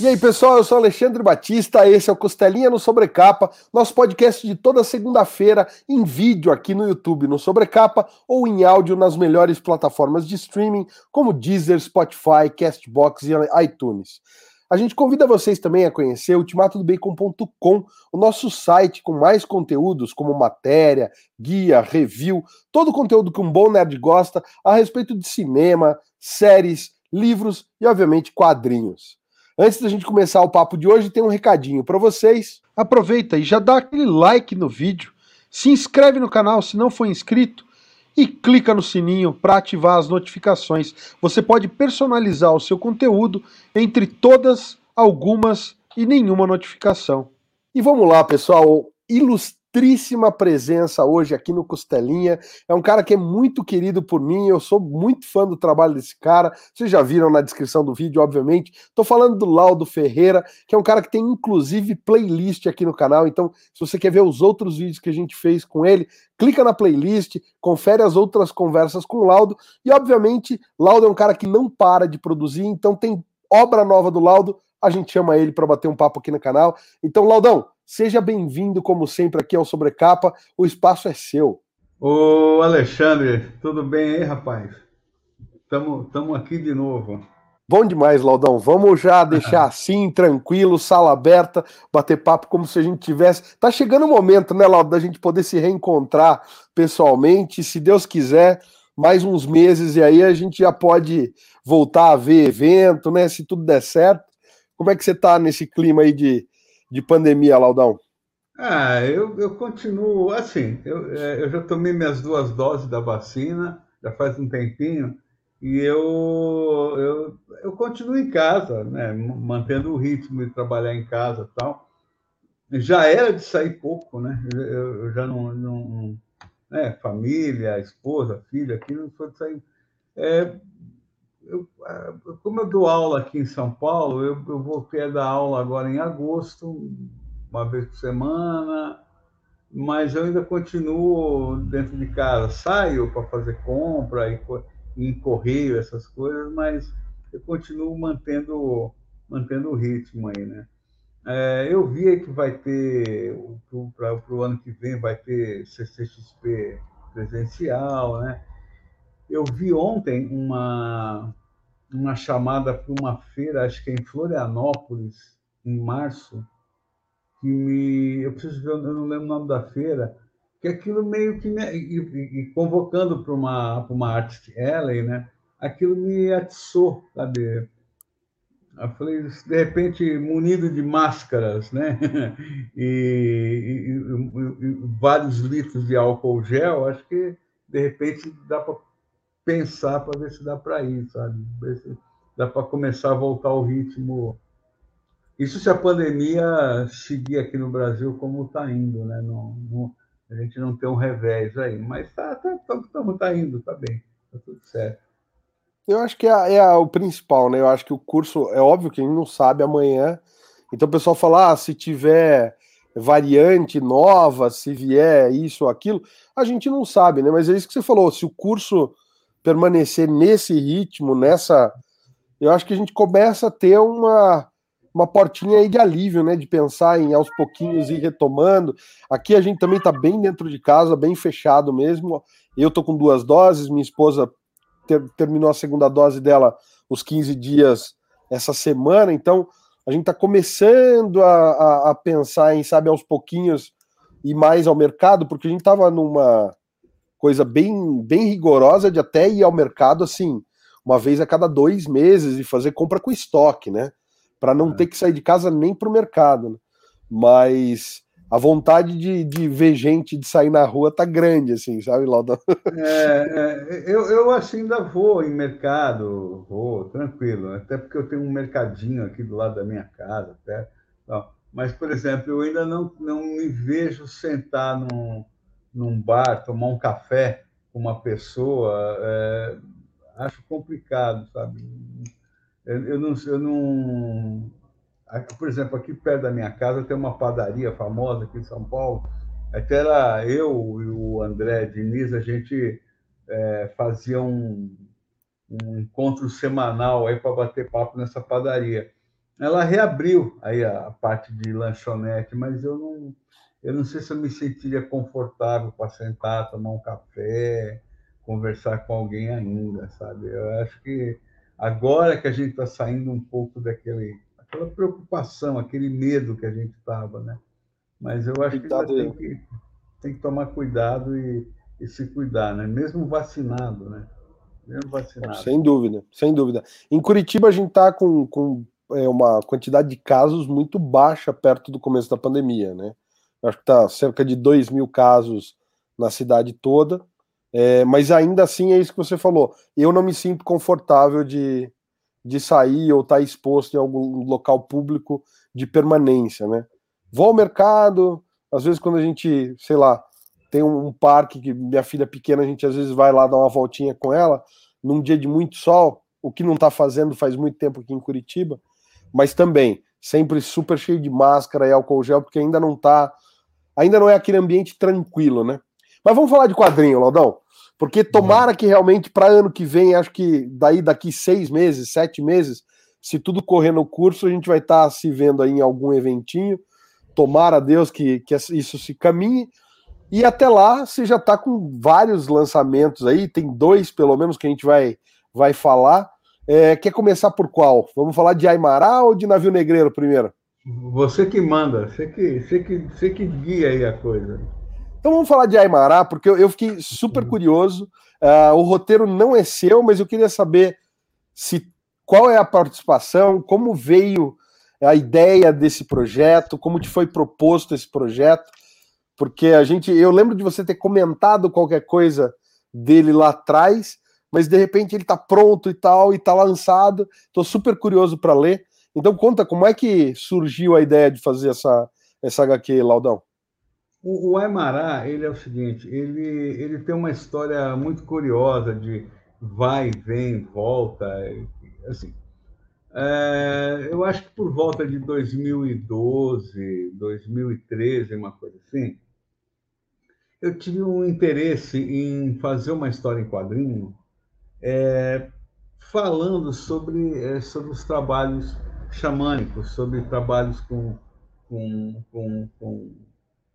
E aí, pessoal, eu sou Alexandre Batista, esse é o Costelinha no Sobrecapa, nosso podcast de toda segunda-feira em vídeo aqui no YouTube, no Sobrecapa, ou em áudio nas melhores plataformas de streaming, como Deezer, Spotify, Castbox e iTunes. A gente convida vocês também a conhecer ultimatodobacon.com, o nosso site com mais conteúdos, como matéria, guia, review, todo o conteúdo que um bom nerd gosta a respeito de cinema, séries, livros e, obviamente, quadrinhos. Antes da gente começar o papo de hoje, tem um recadinho para vocês. Aproveita e já dá aquele like no vídeo, se inscreve no canal se não for inscrito e clica no sininho para ativar as notificações. Você pode personalizar o seu conteúdo entre todas, algumas e nenhuma notificação. E vamos lá, pessoal, ilustrar ilustríssima presença hoje aqui no Costelinha. É um cara que é muito querido por mim, eu sou muito fã do trabalho desse cara. Vocês já viram na descrição do vídeo, obviamente. Estou falando do Laudo Ferreira, que é um cara que tem inclusive playlist aqui no canal. Então, se você quer ver os outros vídeos que a gente fez com ele, clica na playlist, confere as outras conversas com o Laudo. E, obviamente, Laudo é um cara que não para de produzir, então tem obra nova do Laudo. A gente chama ele para bater um papo aqui no canal. Então, Laudão, Seja bem-vindo, como sempre, aqui ao Sobrecapa. O espaço é seu. Ô, Alexandre, tudo bem aí, rapaz? Estamos aqui de novo. Bom demais, Laudão. Vamos já deixar assim, tranquilo, sala aberta, bater papo como se a gente tivesse. Tá chegando o momento, né, Laudão, da gente poder se reencontrar pessoalmente, se Deus quiser, mais uns meses e aí a gente já pode voltar a ver evento, né, se tudo der certo. Como é que você tá nesse clima aí de de pandemia, Laudão? Ah, eu, eu continuo assim. Eu, é, eu já tomei minhas duas doses da vacina, já faz um tempinho, e eu, eu, eu continuo em casa, né, mantendo o ritmo de trabalhar em casa tal. Já era de sair pouco, né? Eu, eu já não, não né, família, esposa, filha, aqui não foi de sair. É, eu, é, como eu dou aula aqui em São Paulo, eu, eu voltei a dar aula agora em agosto, uma vez por semana, mas eu ainda continuo dentro de casa. Saio para fazer compra e, em correio, essas coisas, mas eu continuo mantendo, mantendo o ritmo aí, né? É, eu vi que vai ter, para o ano que vem, vai ter CCXP presencial, né? Eu vi ontem uma, uma chamada para uma feira, acho que é em Florianópolis, em março, que me. Eu preciso ver, eu não lembro o nome da feira, que aquilo meio que me. E, e convocando para uma, para uma Artist Alley, né? Aquilo me atiçou, sabe? Eu falei, de repente, munido de máscaras, né? E, e, e vários litros de álcool gel, acho que de repente dá para pensar para ver se dá para ir, sabe? Ver se dá para começar a voltar ao ritmo. Isso se a pandemia seguir aqui no Brasil como está indo, né? Não, não, a gente não tem um revés aí, mas tá, tá, tá, tá, tá indo, tá bem, tá tudo certo. Eu acho que é, é, o principal, né? Eu acho que o curso, é óbvio que a gente não sabe amanhã. Então o pessoal fala, ah, se tiver variante nova, se vier isso ou aquilo, a gente não sabe, né? Mas é isso que você falou, se o curso permanecer nesse ritmo, nessa. Eu acho que a gente começa a ter uma, uma portinha aí de alívio, né? De pensar em aos pouquinhos ir retomando. Aqui a gente também está bem dentro de casa, bem fechado mesmo. Eu tô com duas doses, minha esposa ter, terminou a segunda dose dela os 15 dias essa semana, então a gente está começando a, a, a, pensar em, sabe, aos pouquinhos ir mais ao mercado, porque a gente estava numa coisa bem, bem rigorosa de até ir ao mercado assim, uma vez a cada dois meses e fazer compra com estoque, né? Para não é. ter que sair de casa nem para o mercado. Né? Mas a vontade de, de ver gente de sair na rua tá grande, assim, sabe, Lauda? É, é, eu, eu assim ainda vou em mercado, vou, tranquilo, até porque eu tenho um mercadinho aqui do lado da minha casa, até. Mas, por exemplo, eu ainda não, não me vejo sentar num, num bar, tomar um café com uma pessoa, é, acho complicado, sabe? Eu, eu, não, eu não. Por exemplo, aqui perto da minha casa tem uma padaria famosa aqui em São Paulo. Até era eu e o André Diniz, a gente é, fazia um, um encontro semanal aí para bater papo nessa padaria. ela reabriu aí a parte de lanchonete, mas eu não, eu não sei se eu me sentiria confortável para sentar, tomar um café, conversar com alguém ainda, sabe? Eu acho que agora que a gente está saindo um pouco daquele, aquela preocupação, aquele medo que a gente estava, né? Mas eu acho que, tem que tem que tomar cuidado e, e se cuidar, né? Mesmo vacinado, né? Mesmo vacinado. Sem dúvida, sem dúvida. Em Curitiba a gente está com, com é, uma quantidade de casos muito baixa perto do começo da pandemia, né? Acho que está cerca de 2 mil casos na cidade toda, é, mas ainda assim é isso que você falou. Eu não me sinto confortável de, de sair ou estar tá exposto em algum local público de permanência, né? Vou ao mercado, às vezes quando a gente, sei lá, tem um, um parque que minha filha pequena, a gente às vezes vai lá dar uma voltinha com ela, num dia de muito sol, o que não está fazendo faz muito tempo aqui em Curitiba, mas também sempre super cheio de máscara e álcool gel, porque ainda não tá, ainda não é aquele ambiente tranquilo, né? Mas vamos falar de quadrinho, Laudão, porque tomara que realmente para ano que vem, acho que daí daqui seis meses, sete meses, se tudo correr no curso, a gente vai estar tá se vendo aí em algum eventinho. Tomara a Deus que, que isso se caminhe. E até lá, você já está com vários lançamentos aí, tem dois pelo menos que a gente vai, vai falar. É, quer começar por qual? Vamos falar de Aimará ou de Navio Negreiro primeiro? Você que manda, você que, você que, você que guia aí a coisa. Então vamos falar de Aimará, porque eu, fiquei super curioso. Uh, o roteiro não é seu, mas eu queria saber se qual é a participação, como veio a ideia desse projeto, como te foi proposto esse projeto, porque a gente, eu lembro de você ter comentado qualquer coisa dele lá atrás, mas de repente ele está pronto e tal, e está lançado. Estou super curioso para ler. Então conta como é que surgiu a ideia de fazer essa, essa HQ, Laudão. O, o Aymará, ele é o seguinte, ele, ele tem uma história muito curiosa de vai, vem, volta, assim. É, eu acho que por volta de 2012, 2013, uma coisa assim, eu tive um interesse em fazer uma história em quadrinho é, falando sobre, é, sobre os trabalhos xamânicos, sobre trabalhos com, com, com, com,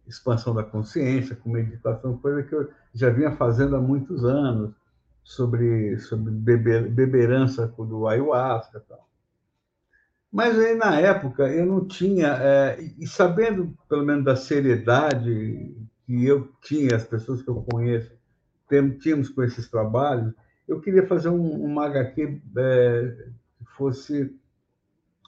expansão da consciência, com meditação, coisa que eu já vinha fazendo há muitos anos, sobre, sobre beber, beberança do ayahuasca tal. Mas aí, na época, eu não tinha, é, e sabendo pelo menos da seriedade que eu tinha, as pessoas que eu conheço, tínhamos com esses trabalhos, eu queria fazer um, uma HQ é, que fosse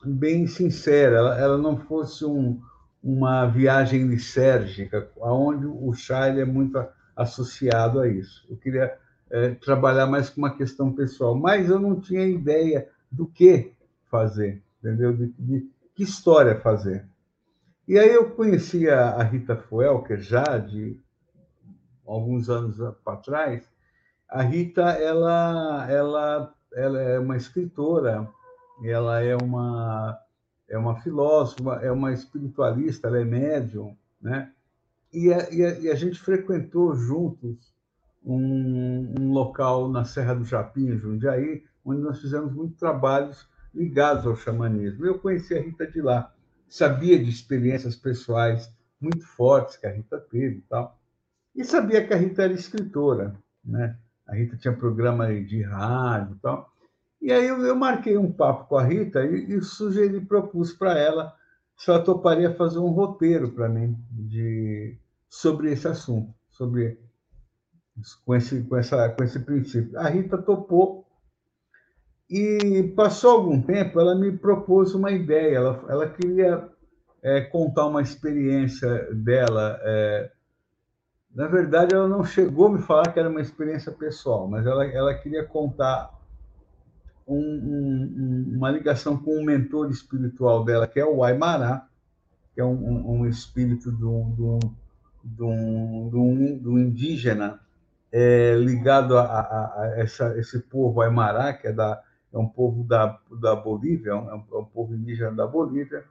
bem sincera, ela, ela não fosse um, uma viagem lisérgica, onde o chá é muito associado a isso. Eu queria é, trabalhar mais com uma questão pessoal, mas eu não tinha ideia do que fazer, entendeu? De, de que história fazer. E aí eu conheci a, Rita Fuelker já de alguns anos para trás, a Rita, ela, ela, ela é uma escritora, ela é uma, é uma filósofa, é uma espiritualista, ela é médium, né? E a, e a, e a gente frequentou juntos um, um, local na Serra do Japim, Jundiaí, onde nós fizemos muitos trabalhos ligados ao xamanismo. Eu conheci a Rita de lá, sabia de experiências pessoais muito fortes que a Rita teve e tal, e sabia que a Rita era escritora, né? A Rita tinha programa de rádio e tal. E aí eu, eu marquei um papo com a Rita e, e sugeri, propus para ela se ela toparia fazer um roteiro para mim de, sobre esse assunto, sobre com esse, com, essa, com esse princípio. A Rita topou e passou algum tempo, ela me propôs uma ideia. Ela, ela queria é, contar uma experiência dela é, na verdade, ela não chegou a me falar que era uma experiência pessoal, mas ela, ela queria contar um, um, uma ligação com um mentor espiritual dela, que é o Aymara, que é um, um espírito do, do, do, indígena é, ligado a, a, a essa, esse povo Aymara, que é, da, é um povo da, da Bolívia, é um, é um povo indígena da Bolívia,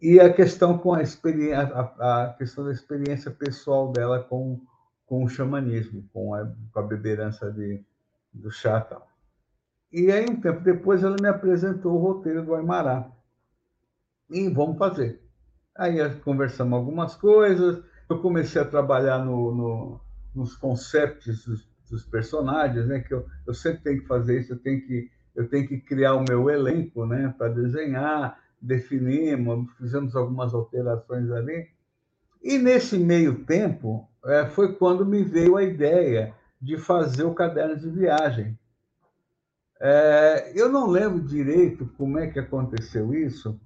e a questão com a experiência, a, a, questão da experiência pessoal dela com, com o xamanismo, com a, com a beberança de, do chá tal. E aí, um tempo depois, ela me apresentou o roteiro do Aymará. E vamos fazer. Aí conversamos algumas coisas, eu comecei a trabalhar no, no, nos conceitos dos, dos, personagens, né? Que eu, eu sempre tenho que fazer isso, eu tenho que, eu tenho que criar o meu elenco, né? Para desenhar, definimos, fizemos algumas alterações ali. E nesse meio tempo é, foi quando me veio a ideia de fazer o caderno de viagem. É, eu não lembro direito como é que aconteceu isso,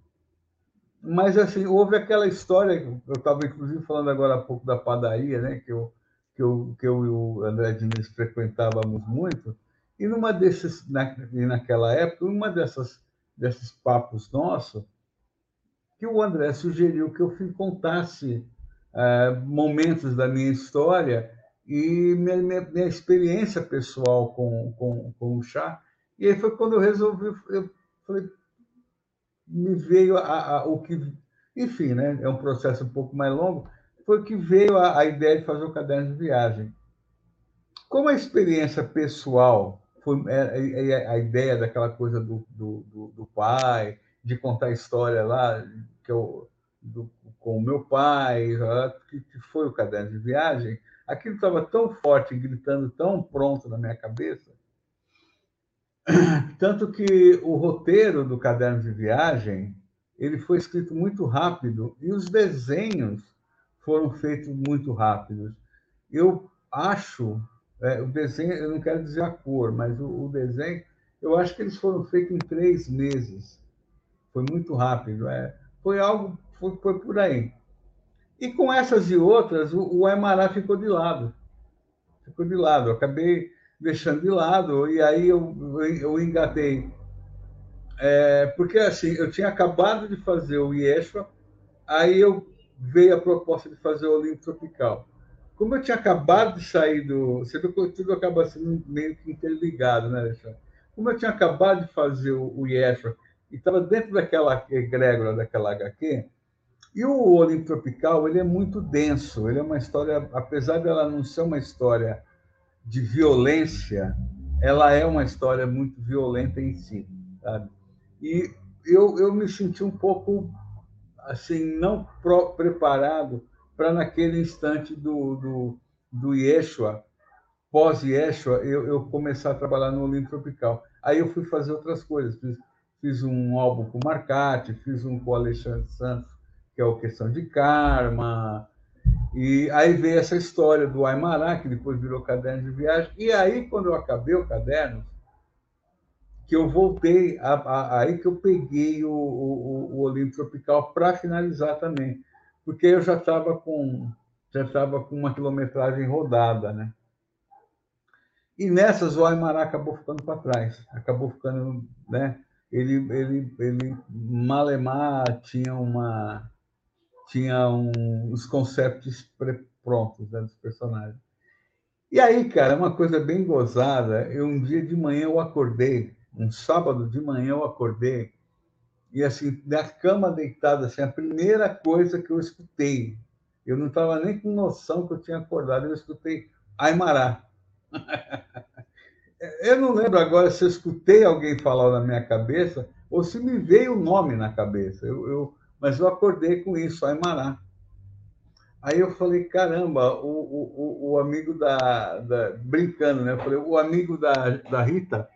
mas assim houve aquela história eu estava inclusive falando agora há pouco da padaria, né? Que eu que eu, que eu e o André Diniz frequentávamos muito e numa desses na, naquela época uma dessas desses papos nossos que o André sugeriu que eu contasse é, momentos da minha história e minha, minha, minha, experiência pessoal com, com, com o chá. E aí foi quando eu resolvi, eu falei, me veio a, a, o que, enfim, né, é um processo um pouco mais longo, foi que veio a, a ideia de fazer o caderno de viagem. Como a experiência pessoal foi é, é, a ideia daquela coisa do, do, do, do pai, de contar a história lá que eu, do, com o meu pai, que, que foi o caderno de viagem, aquilo estava tão forte, gritando tão pronto na minha cabeça, tanto que o roteiro do caderno de viagem ele foi escrito muito rápido e os desenhos foram feitos muito rápidos. Eu acho, é, o desenho, eu não quero dizer a cor, mas o, o, desenho, eu acho que eles foram feitos em três meses. Foi muito rápido. É, foi algo, foi, foi por aí. E com essas e outras, o, o ficou de lado. Ficou de lado. Acabei deixando de lado, e aí eu, eu engatei. É, porque assim, eu tinha acabado de fazer o Yeshua, aí eu veio a proposta de fazer o Olimpo Tropical. Como eu tinha acabado de sair do. Você vê que tudo acaba sendo meio que interligado, né, Alexandre? Como eu tinha acabado de fazer o, Yeshua e estava dentro daquela egrégora, daquela HQ, e o Olimpo Tropical ele é muito denso, ele é uma história, apesar dela não ser uma história de violência, ela é uma história muito violenta em si, sabe? E eu, eu me senti um pouco assim não pro, preparado para naquele instante do, do, do Yeshua, pós-Yeshua, eu, eu começar a trabalhar no Olimpo Tropical. Aí eu fui fazer outras coisas, fiz, fiz um álbum com o Marcati, fiz um com o Alexandre Santos, que é o Questão de Karma, e aí veio essa história do Aimará, que depois virou caderno de viagem. E aí, quando eu acabei o caderno, que eu voltei, a, a, aí que eu peguei o, o, o Olimpo Tropical para finalizar também. Porque eu já estava com já estava com uma quilometragem rodada, né? E nessas o Aimará acabou ficando para trás, acabou ficando, né? Ele, ele, ele Malemar tinha uma tinha um, os conceitos prontos né, dos personagens. E aí, cara, uma coisa bem gozada. Eu um dia de manhã eu acordei, um sábado de manhã eu acordei e assim na cama deitada, assim, a primeira coisa que eu escutei, eu não estava nem com noção que eu tinha acordado, eu escutei Aimará. eu não lembro agora se eu escutei alguém falar na minha cabeça ou se me veio o nome na cabeça. Eu, eu mas eu acordei com isso, Aimará. Aí eu falei, caramba, o, o, o amigo da, da, Brincando, né? Eu falei, o amigo da, da Rita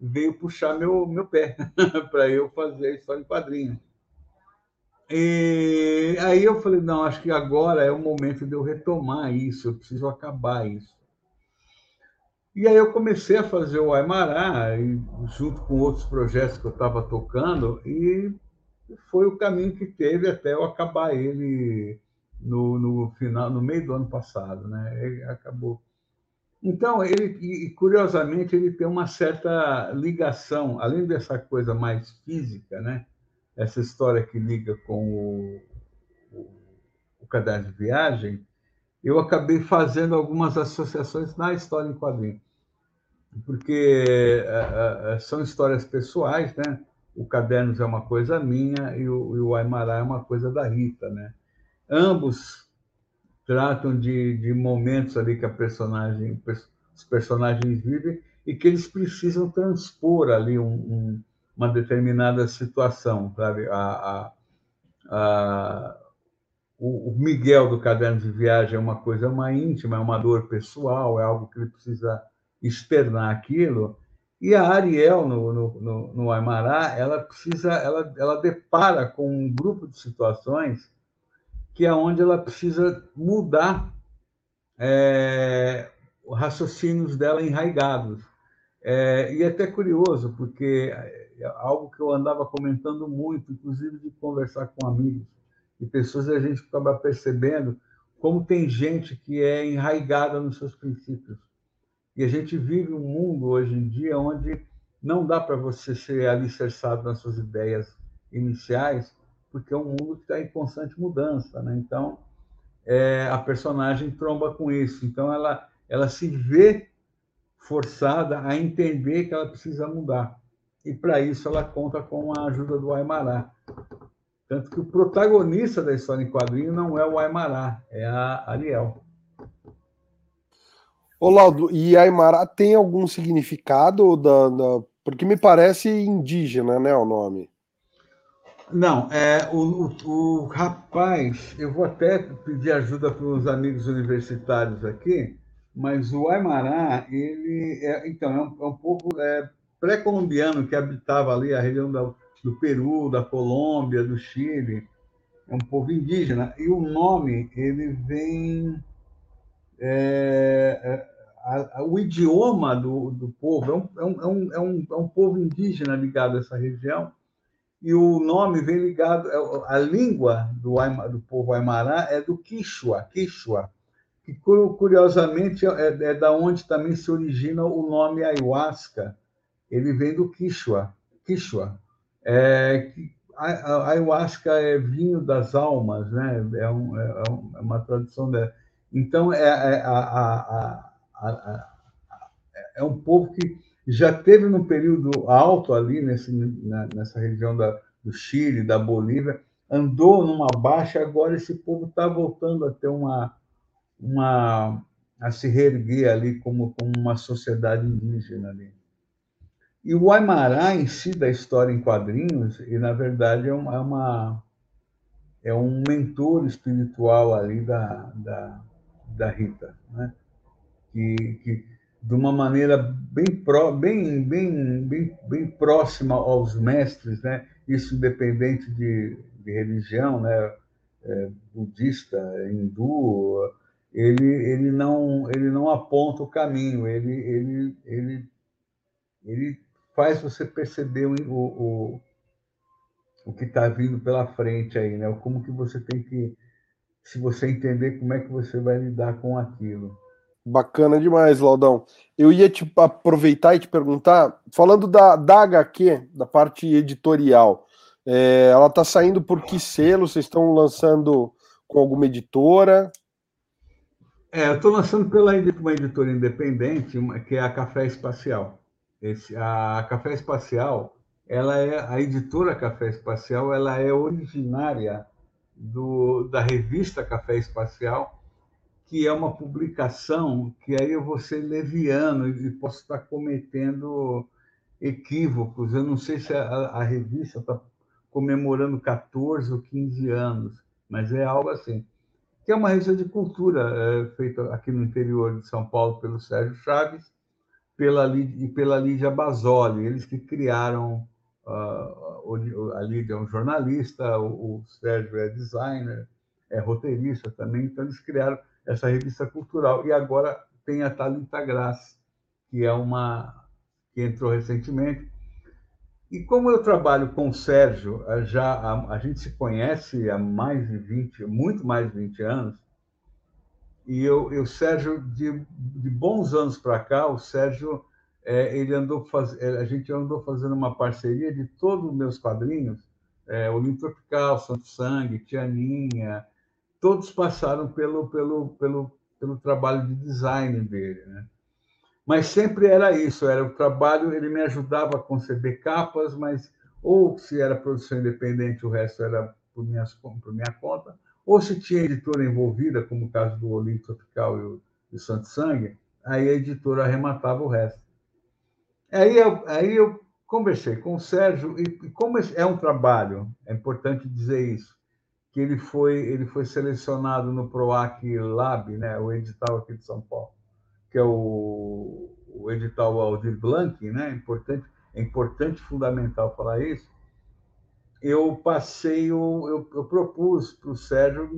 veio puxar meu, meu pé para eu fazer a história em quadrinho. E aí eu falei, não, acho que agora é o momento de eu retomar isso, eu preciso acabar isso. E aí eu comecei a fazer o Aimará, junto com outros projetos que eu estava tocando, e foi o caminho que teve até eu acabar ele no, no final, no meio do ano passado, né? Ele acabou. Então ele, e curiosamente, ele tem uma certa ligação, além dessa coisa mais física, né? Essa história que liga com o, o, o caderno de viagem, eu acabei fazendo algumas associações na história em quadrinhos, porque uh, uh, são histórias pessoais, né? O Cadernos é uma coisa minha e o, e o Aimará é uma coisa da Rita, né? Ambos tratam de, de momentos ali que a personagem, os personagens vivem e que eles precisam transpor ali um, um, uma determinada situação, sabe? A, a, ah, o, o, Miguel do caderno de viagem é uma coisa uma íntima, é uma dor pessoal, é algo que ele precisa externar aquilo. E a Ariel, no, no, no, no ela precisa, ela, ela depara com um grupo de situações que é onde ela precisa mudar é, raciocínios dela enraigados. É, e é até curioso, porque é algo que eu andava comentando muito, inclusive de conversar com amigos e pessoas, a gente acaba percebendo como tem gente que é enraigada nos seus princípios. E a gente vive um mundo hoje em dia onde não dá para você ser alicerçado nas suas ideias iniciais, porque é um mundo que está em constante mudança. Né? Então, é, a personagem tromba com isso. Então, ela, ela se vê forçada a entender que ela precisa mudar. E, para isso, ela conta com a ajuda do Aimará. Tanto que o protagonista da história em quadrinho não é o Aimará, é a Ariel. Ô, Laudo, e Aimará tem algum significado? Da, da, Porque me parece indígena, né, o nome. Não, é, o, o, o rapaz, eu vou até pedir ajuda para os amigos universitários aqui, mas o Aimará, ele é, então, é um, é um povo é, pré-colombiano que habitava ali a região da, do Peru, da Colômbia, do Chile, é um povo indígena, e o nome, ele vem... É, é a, a, o idioma do, do povo, é um, é, um, é, um, é um povo indígena ligado a essa região, e o nome vem ligado, a língua do, do povo Aimará é do Quichua, Quichua, que curiosamente é, é da onde também se origina o nome ayahuasca. Ele vem do Quichua, Quichua. É, ayahuasca é vinho das almas, né? É, um, é, é uma tradução da. Então é, é, a, a, é um povo que já teve no período alto ali nesse, nessa região da, do Chile, da Bolívia, andou numa baixa, agora esse povo está voltando a ter uma, uma a se reerguer ali como, como uma sociedade indígena ali. E o Aimará em si da história em quadrinhos, e na verdade é uma, é, uma, é um mentor espiritual ali da, da, da Rita, né? que, que de uma maneira bem, pró, bem, bem, bem, bem próxima aos mestres, né? isso independente de, de religião, né? É, budista, hindu, ele, ele, não, ele não aponta o caminho, ele, ele, ele, ele faz você perceber o, o, o que está vindo pela frente aí, né? como que você tem que, se você entender como é que você vai lidar com aquilo. Bacana demais, Laudão. Eu ia te aproveitar e te perguntar, falando da, da HQ, da parte editorial, é, ela está saindo por que selo? Vocês estão lançando com alguma editora? É, eu estou lançando pela uma editora independente, que é a Café Espacial. Esse, a Café Espacial, ela é a editora Café Espacial, ela é originária do, da revista Café Espacial, que é uma publicação que aí eu vou ser leviano e posso estar cometendo equívocos. Eu não sei se a, a revista está comemorando 14 ou 15 anos, mas é algo assim. Que é uma revista de cultura é, feita aqui no interior de São Paulo pelo Sérgio Chaves pela, e pela Lídia Basoli. Eles que criaram. A Lídia é um jornalista, o, o Sérgio é designer, é roteirista também, então eles criaram essa revista cultural. E agora tem a Talita Graça, que é uma que entrou recentemente. E como eu trabalho com o Sérgio, já a, a gente se conhece há mais de 20, muito mais de 20 anos, e eu, eu Sérgio, de, de bons anos para cá, o Sérgio, é, ele andou faz, é, a gente andou fazendo uma parceria de todos os meus quadrinhos, é, Olimpo Tropical, Santo Sangue, Tianinha, todos passaram pelo, pelo, pelo, pelo trabalho de design dele. Né? Mas sempre era isso, era o trabalho, ele me ajudava a conceber capas, mas ou se era produção independente, o resto era por, minhas, por minha conta, ou se tinha editora envolvida, como o caso do Olimpo Tropical e o, Santo Sangue, aí a editora arrematava o resto. Aí eu, aí eu conversei com o Sérgio, e como é um trabalho, é importante dizer isso, que ele foi, ele foi selecionado no PROAC Lab, né, o edital aqui de São Paulo, que é o, o edital Aldir Blanc, né, importante, é importante, fundamental falar isso, eu passei, o, eu, eu propus para o Sérgio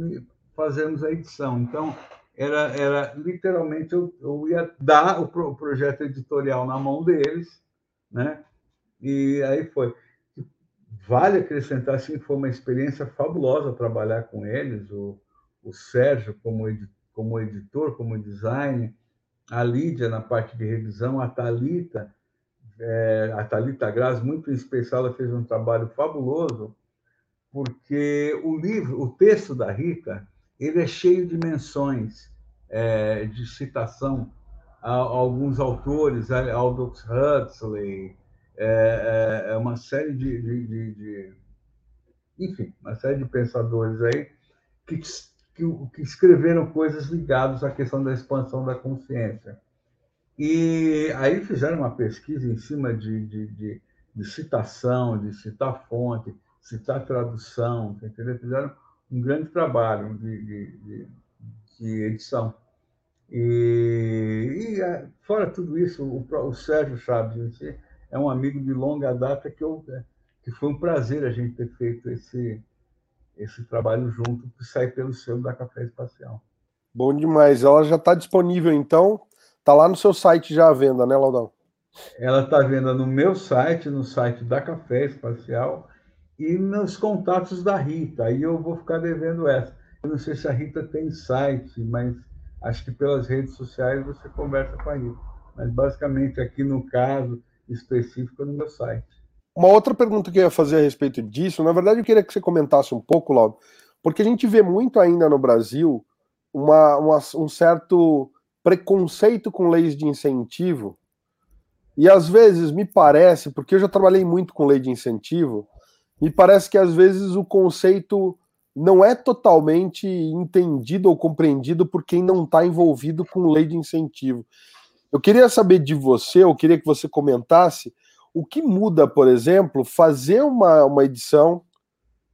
fazermos a edição. Então, era, era literalmente, eu, eu ia dar o, pro, o projeto editorial na mão deles, né? E aí foi. Vale acrescentar, assim, foi uma experiência fabulosa trabalhar com eles, o, o Sérgio como, edi, como editor, como designer, a Lídia na parte de revisão, a Talita, é, a Talita Graz, muito em especial, ela fez um trabalho fabuloso, porque o livro, o texto da Rita, ele é cheio de menções, é, de citação a, a, alguns autores, Aldous Huxley, é, é, é, uma série de, de, de, de, enfim, uma série de pensadores aí que, que, que escreveram coisas ligadas à questão da expansão da consciência. E aí fizeram uma pesquisa em cima de, de, de, de citação, de citar fonte, citar tradução, entendeu? Fizeram um grande trabalho de, de, de edição. E, e, é, fora tudo isso, o, o Sérgio Chaves é um amigo de longa data que, eu, que foi um prazer a gente ter feito esse, esse trabalho junto, que sai pelo selo da Café Espacial. Bom demais. Ela já está disponível, então. Está lá no seu site já à venda, né, Laudão? Ela está à venda no meu site, no site da Café Espacial e nos contatos da Rita. Aí eu vou ficar devendo essa. Eu não sei se a Rita tem site, mas acho que pelas redes sociais você conversa com a Rita. Mas basicamente aqui no caso específico no meu site. Uma outra pergunta que eu ia fazer a respeito disso, na verdade eu queria que você comentasse um pouco, Lauro, porque a gente vê muito ainda no Brasil uma, uma, um certo preconceito com leis de incentivo. E às vezes me parece, porque eu já trabalhei muito com lei de incentivo, me parece que às vezes o conceito não é totalmente entendido ou compreendido por quem não está envolvido com lei de incentivo. Eu queria saber de você, eu queria que você comentasse o que muda, por exemplo, fazer uma, uma edição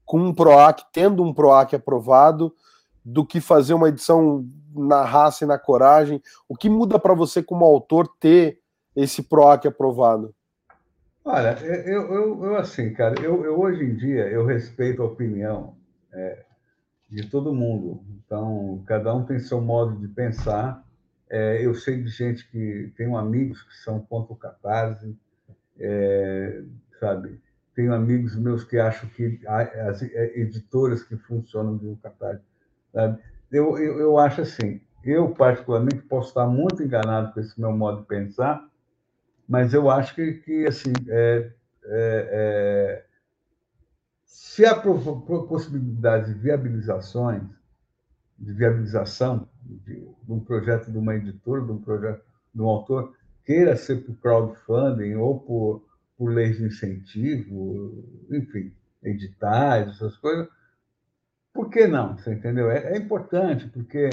com um PROAC, tendo um PROAC aprovado, do que fazer uma edição na raça e na coragem. O que muda para você, como autor, ter esse PROAC aprovado? Olha, eu, eu, eu assim, cara, eu, eu, hoje em dia eu respeito a opinião é, de todo mundo. Então, cada um tem seu modo de pensar. É, eu sei de gente que tenho amigos que são contra o catarse, é, sabe? Tenho amigos meus que acham que as é, editoras que funcionam de um catarse, sabe? Eu, eu, eu acho assim, eu particularmente posso estar muito enganado com esse meu modo de pensar, mas eu acho que, que assim, é, é, é se há possibilidade de viabilizações, de viabilização de, de, um projeto de uma editora, de um projeto de um autor, queira ser por crowdfunding ou por, por leis de incentivo, enfim, editais, essas coisas, por que não? Você entendeu? É, é importante, porque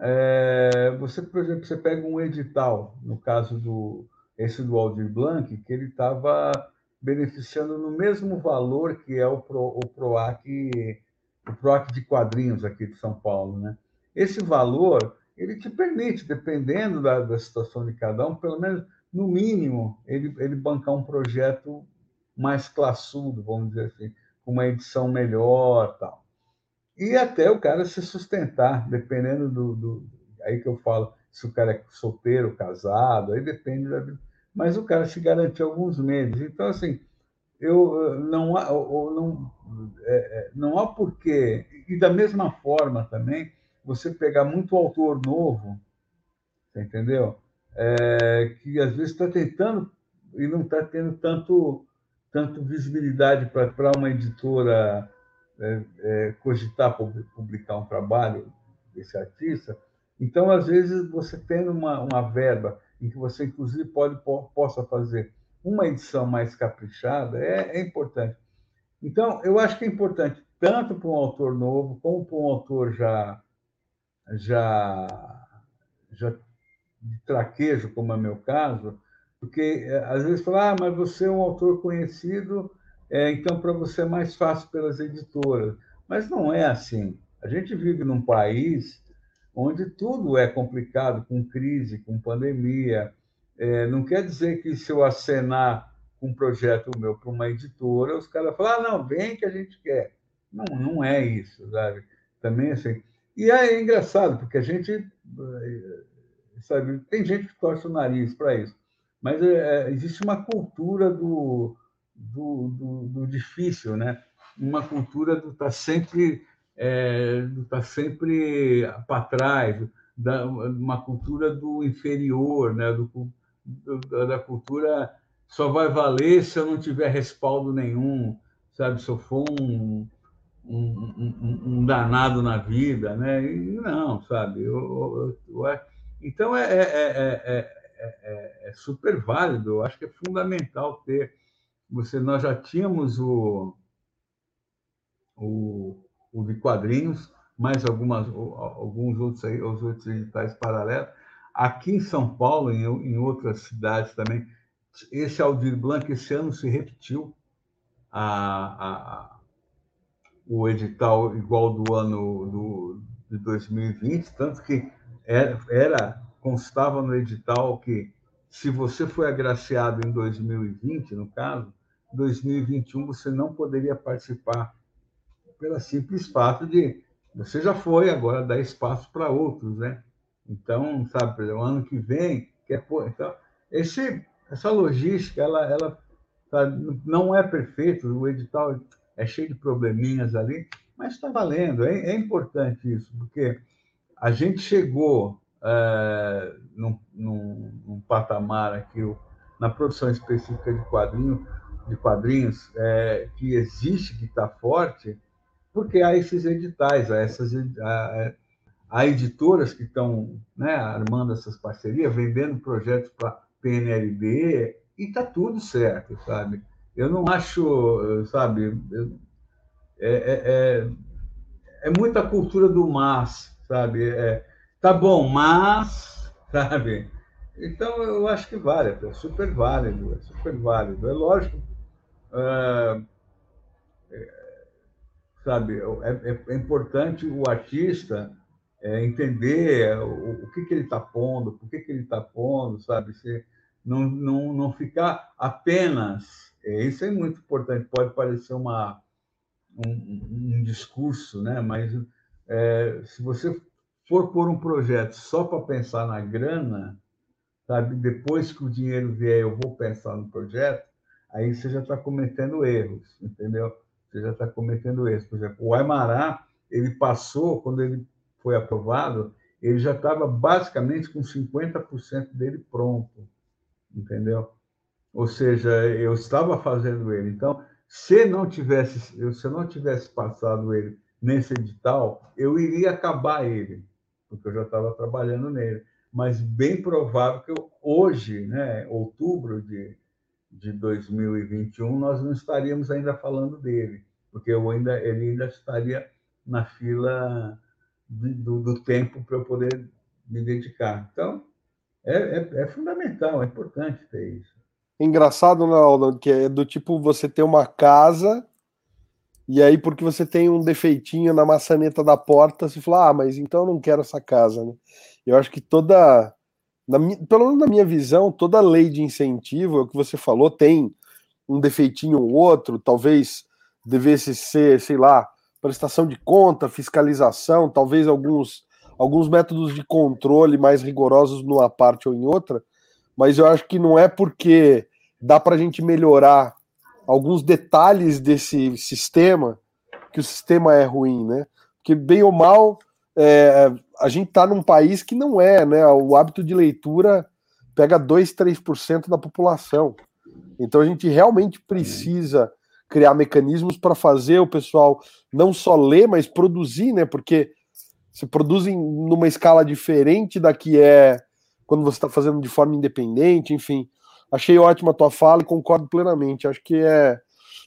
é, você, por exemplo, você pega um edital, no caso do esse do Aldir Blanc, que ele estava beneficiando no mesmo valor que é o, Pro, o PROAC, o PROAC de quadrinhos aqui de São Paulo. Né? Esse valor, ele te permite, dependendo da, da situação de cada um, pelo menos, no mínimo, ele, ele bancar um projeto mais classudo, vamos dizer assim, com uma edição melhor tal. E até o cara se sustentar, dependendo do, do aí que eu falo, se o cara é solteiro, casado, aí depende da vida mas o cara se garantiu alguns meses. Então, assim, eu não há, não, é, é, não há porquê. E da mesma forma também, você pegar muito autor novo, entendeu? É, que às vezes está tentando e não está tendo tanto, tanto visibilidade para uma editora é, é, cogitar publicar um trabalho desse artista. Então, às vezes, você tendo uma, uma verba em que você, inclusive, pode, possa fazer uma edição mais caprichada, é, é importante. Então, eu acho que é importante, tanto para um autor novo, como para um autor já, já, já de traquejo, como é meu caso, porque é, às vezes fala, ah, mas você é um autor conhecido, é, então para você é mais fácil pelas editoras. Mas não é assim. A gente vive num país onde tudo é complicado, com crise, com pandemia. É, não quer dizer que se eu acenar um projeto meu para uma editora, os caras falam, ah, não, vem que a gente quer. Não, não é isso, sabe? Também assim. E é engraçado, porque a gente, eh, sabe, tem gente que torce o nariz para isso, mas é, existe uma cultura do, do, do, do, difícil, né? Uma cultura do estar tá sempre, é, do tá sempre para trás, da, uma cultura do inferior, né? Do, da cultura só vai valer se eu não tiver respaldo nenhum, sabe? Se eu for um, um, um, um danado na vida, né? E não, sabe? Eu, eu, eu, então é, é, é, é, super válido. Eu acho que é fundamental ter. Você, nós já tínhamos o, o, o de quadrinhos, mais algumas, alguns outros aí, os outros editais paralelos. Aqui em São Paulo, em, em outras cidades também, esse Aldir Blanc esse ano se repetiu. A, a, o edital igual do ano do, de 2020, tanto que era, era constava no edital que se você foi agraciado em 2020, no caso, 2021 você não poderia participar pelo simples fato de você já foi, agora dá espaço para outros, né? Então, sabe, o ano que vem, quer pôr. Então, esse, essa logística, ela, ela sabe, não é perfeita, o edital é cheio de probleminhas ali, mas está valendo. É, é, importante isso, porque a gente chegou é, num, num, num, patamar aqui, na produção específica de quadrinho, de quadrinhos, é, que existe, que está forte, porque há esses editais, há essas há, há editoras que estão né, armando essas parcerias, vendendo projetos para PNLD, e está tudo certo, sabe? Eu não acho, sabe, é, é, é, é muita cultura do mas, sabe? É, tá bom, mas, sabe? Então, eu acho que vale, é super válido, é super válido. É lógico, é, sabe, é, é, importante o artista é, entender o, o, que, que ele está pondo, por que, que ele está pondo, sabe? Se, não, não, não ficar apenas é, isso é muito importante. Pode parecer uma, um, um discurso, né? mas é, se você for por um projeto só para pensar na grana, sabe? depois que o dinheiro vier, eu vou pensar no projeto, aí você já está cometendo erros, entendeu? Você já está cometendo erros. Por exemplo, o Aimará, ele passou, quando ele foi aprovado, ele já estava basicamente com 50% dele pronto, entendeu? Ou seja, eu estava fazendo ele. Então, se não tivesse, se eu não tivesse passado ele nesse edital, eu iria acabar ele, porque eu já estava trabalhando nele. Mas bem provável que eu, hoje, né, outubro de, de 2021, nós não estaríamos ainda falando dele, porque eu ainda, ele ainda estaria na fila de, do, do, tempo para eu poder me dedicar. Então, é, é, é fundamental, é importante ter isso engraçado, não, que é do tipo você ter uma casa e aí porque você tem um defeitinho na maçaneta da porta, você fala, ah, mas então eu não quero essa casa, né? Eu acho que toda, na, pelo menos na minha visão, toda lei de incentivo, é o que você falou, tem um defeitinho ou outro, talvez devesse ser, sei lá, prestação de conta, fiscalização, talvez alguns alguns métodos de controle mais rigorosos numa parte ou em outra, mas eu acho que não é porque dá para a gente melhorar alguns detalhes desse sistema, que o sistema é ruim, né? Porque, bem ou mal, é, a gente está num país que não é, né? O hábito de leitura pega 2, 3% da população. Então a gente realmente precisa criar mecanismos para fazer o pessoal não só ler, mas produzir, né? Porque se produzem numa escala diferente da que é quando você está fazendo de forma independente, enfim. Achei ótima a tua fala e concordo plenamente. Acho que é.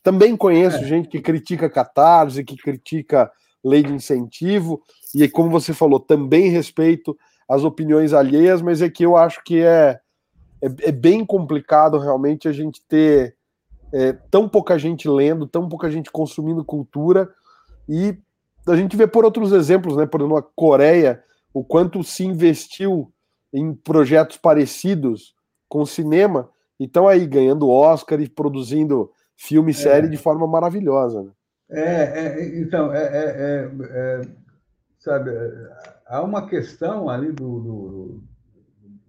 Também conheço é. gente que critica catarse, que critica lei de incentivo, e como você falou, também respeito as opiniões alheias, mas é que eu acho que é, é, é bem complicado realmente a gente ter é, tão pouca gente lendo, tão pouca gente consumindo cultura, e a gente vê por outros exemplos, né? Por exemplo, a Coreia, o quanto se investiu em projetos parecidos com cinema, e estão aí ganhando Oscar e produzindo filme e série é. de forma maravilhosa. Né? É, é, então, é, é, é sabe, há uma questão ali do, do,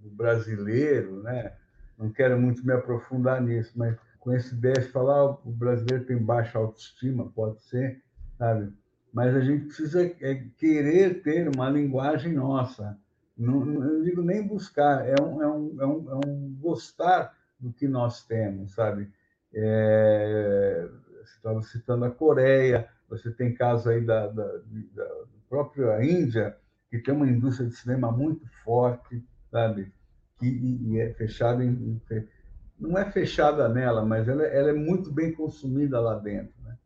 do, brasileiro, né? Não quero muito me aprofundar nisso, mas com esse ideia de falar ah, o brasileiro tem baixa autoestima, pode ser, sabe? Mas a gente precisa é, querer ter uma linguagem nossa. Não, não digo nem buscar, é um, é, um, é, um, é um gostar do que nós temos, sabe? É, você estava citando a Coreia, você tem caso aí da, da, da própria Índia, que tem uma indústria de cinema muito forte, sabe? Que, e é fechada em, não é fechada nela, mas ela, ela, é muito bem consumida lá dentro. Né?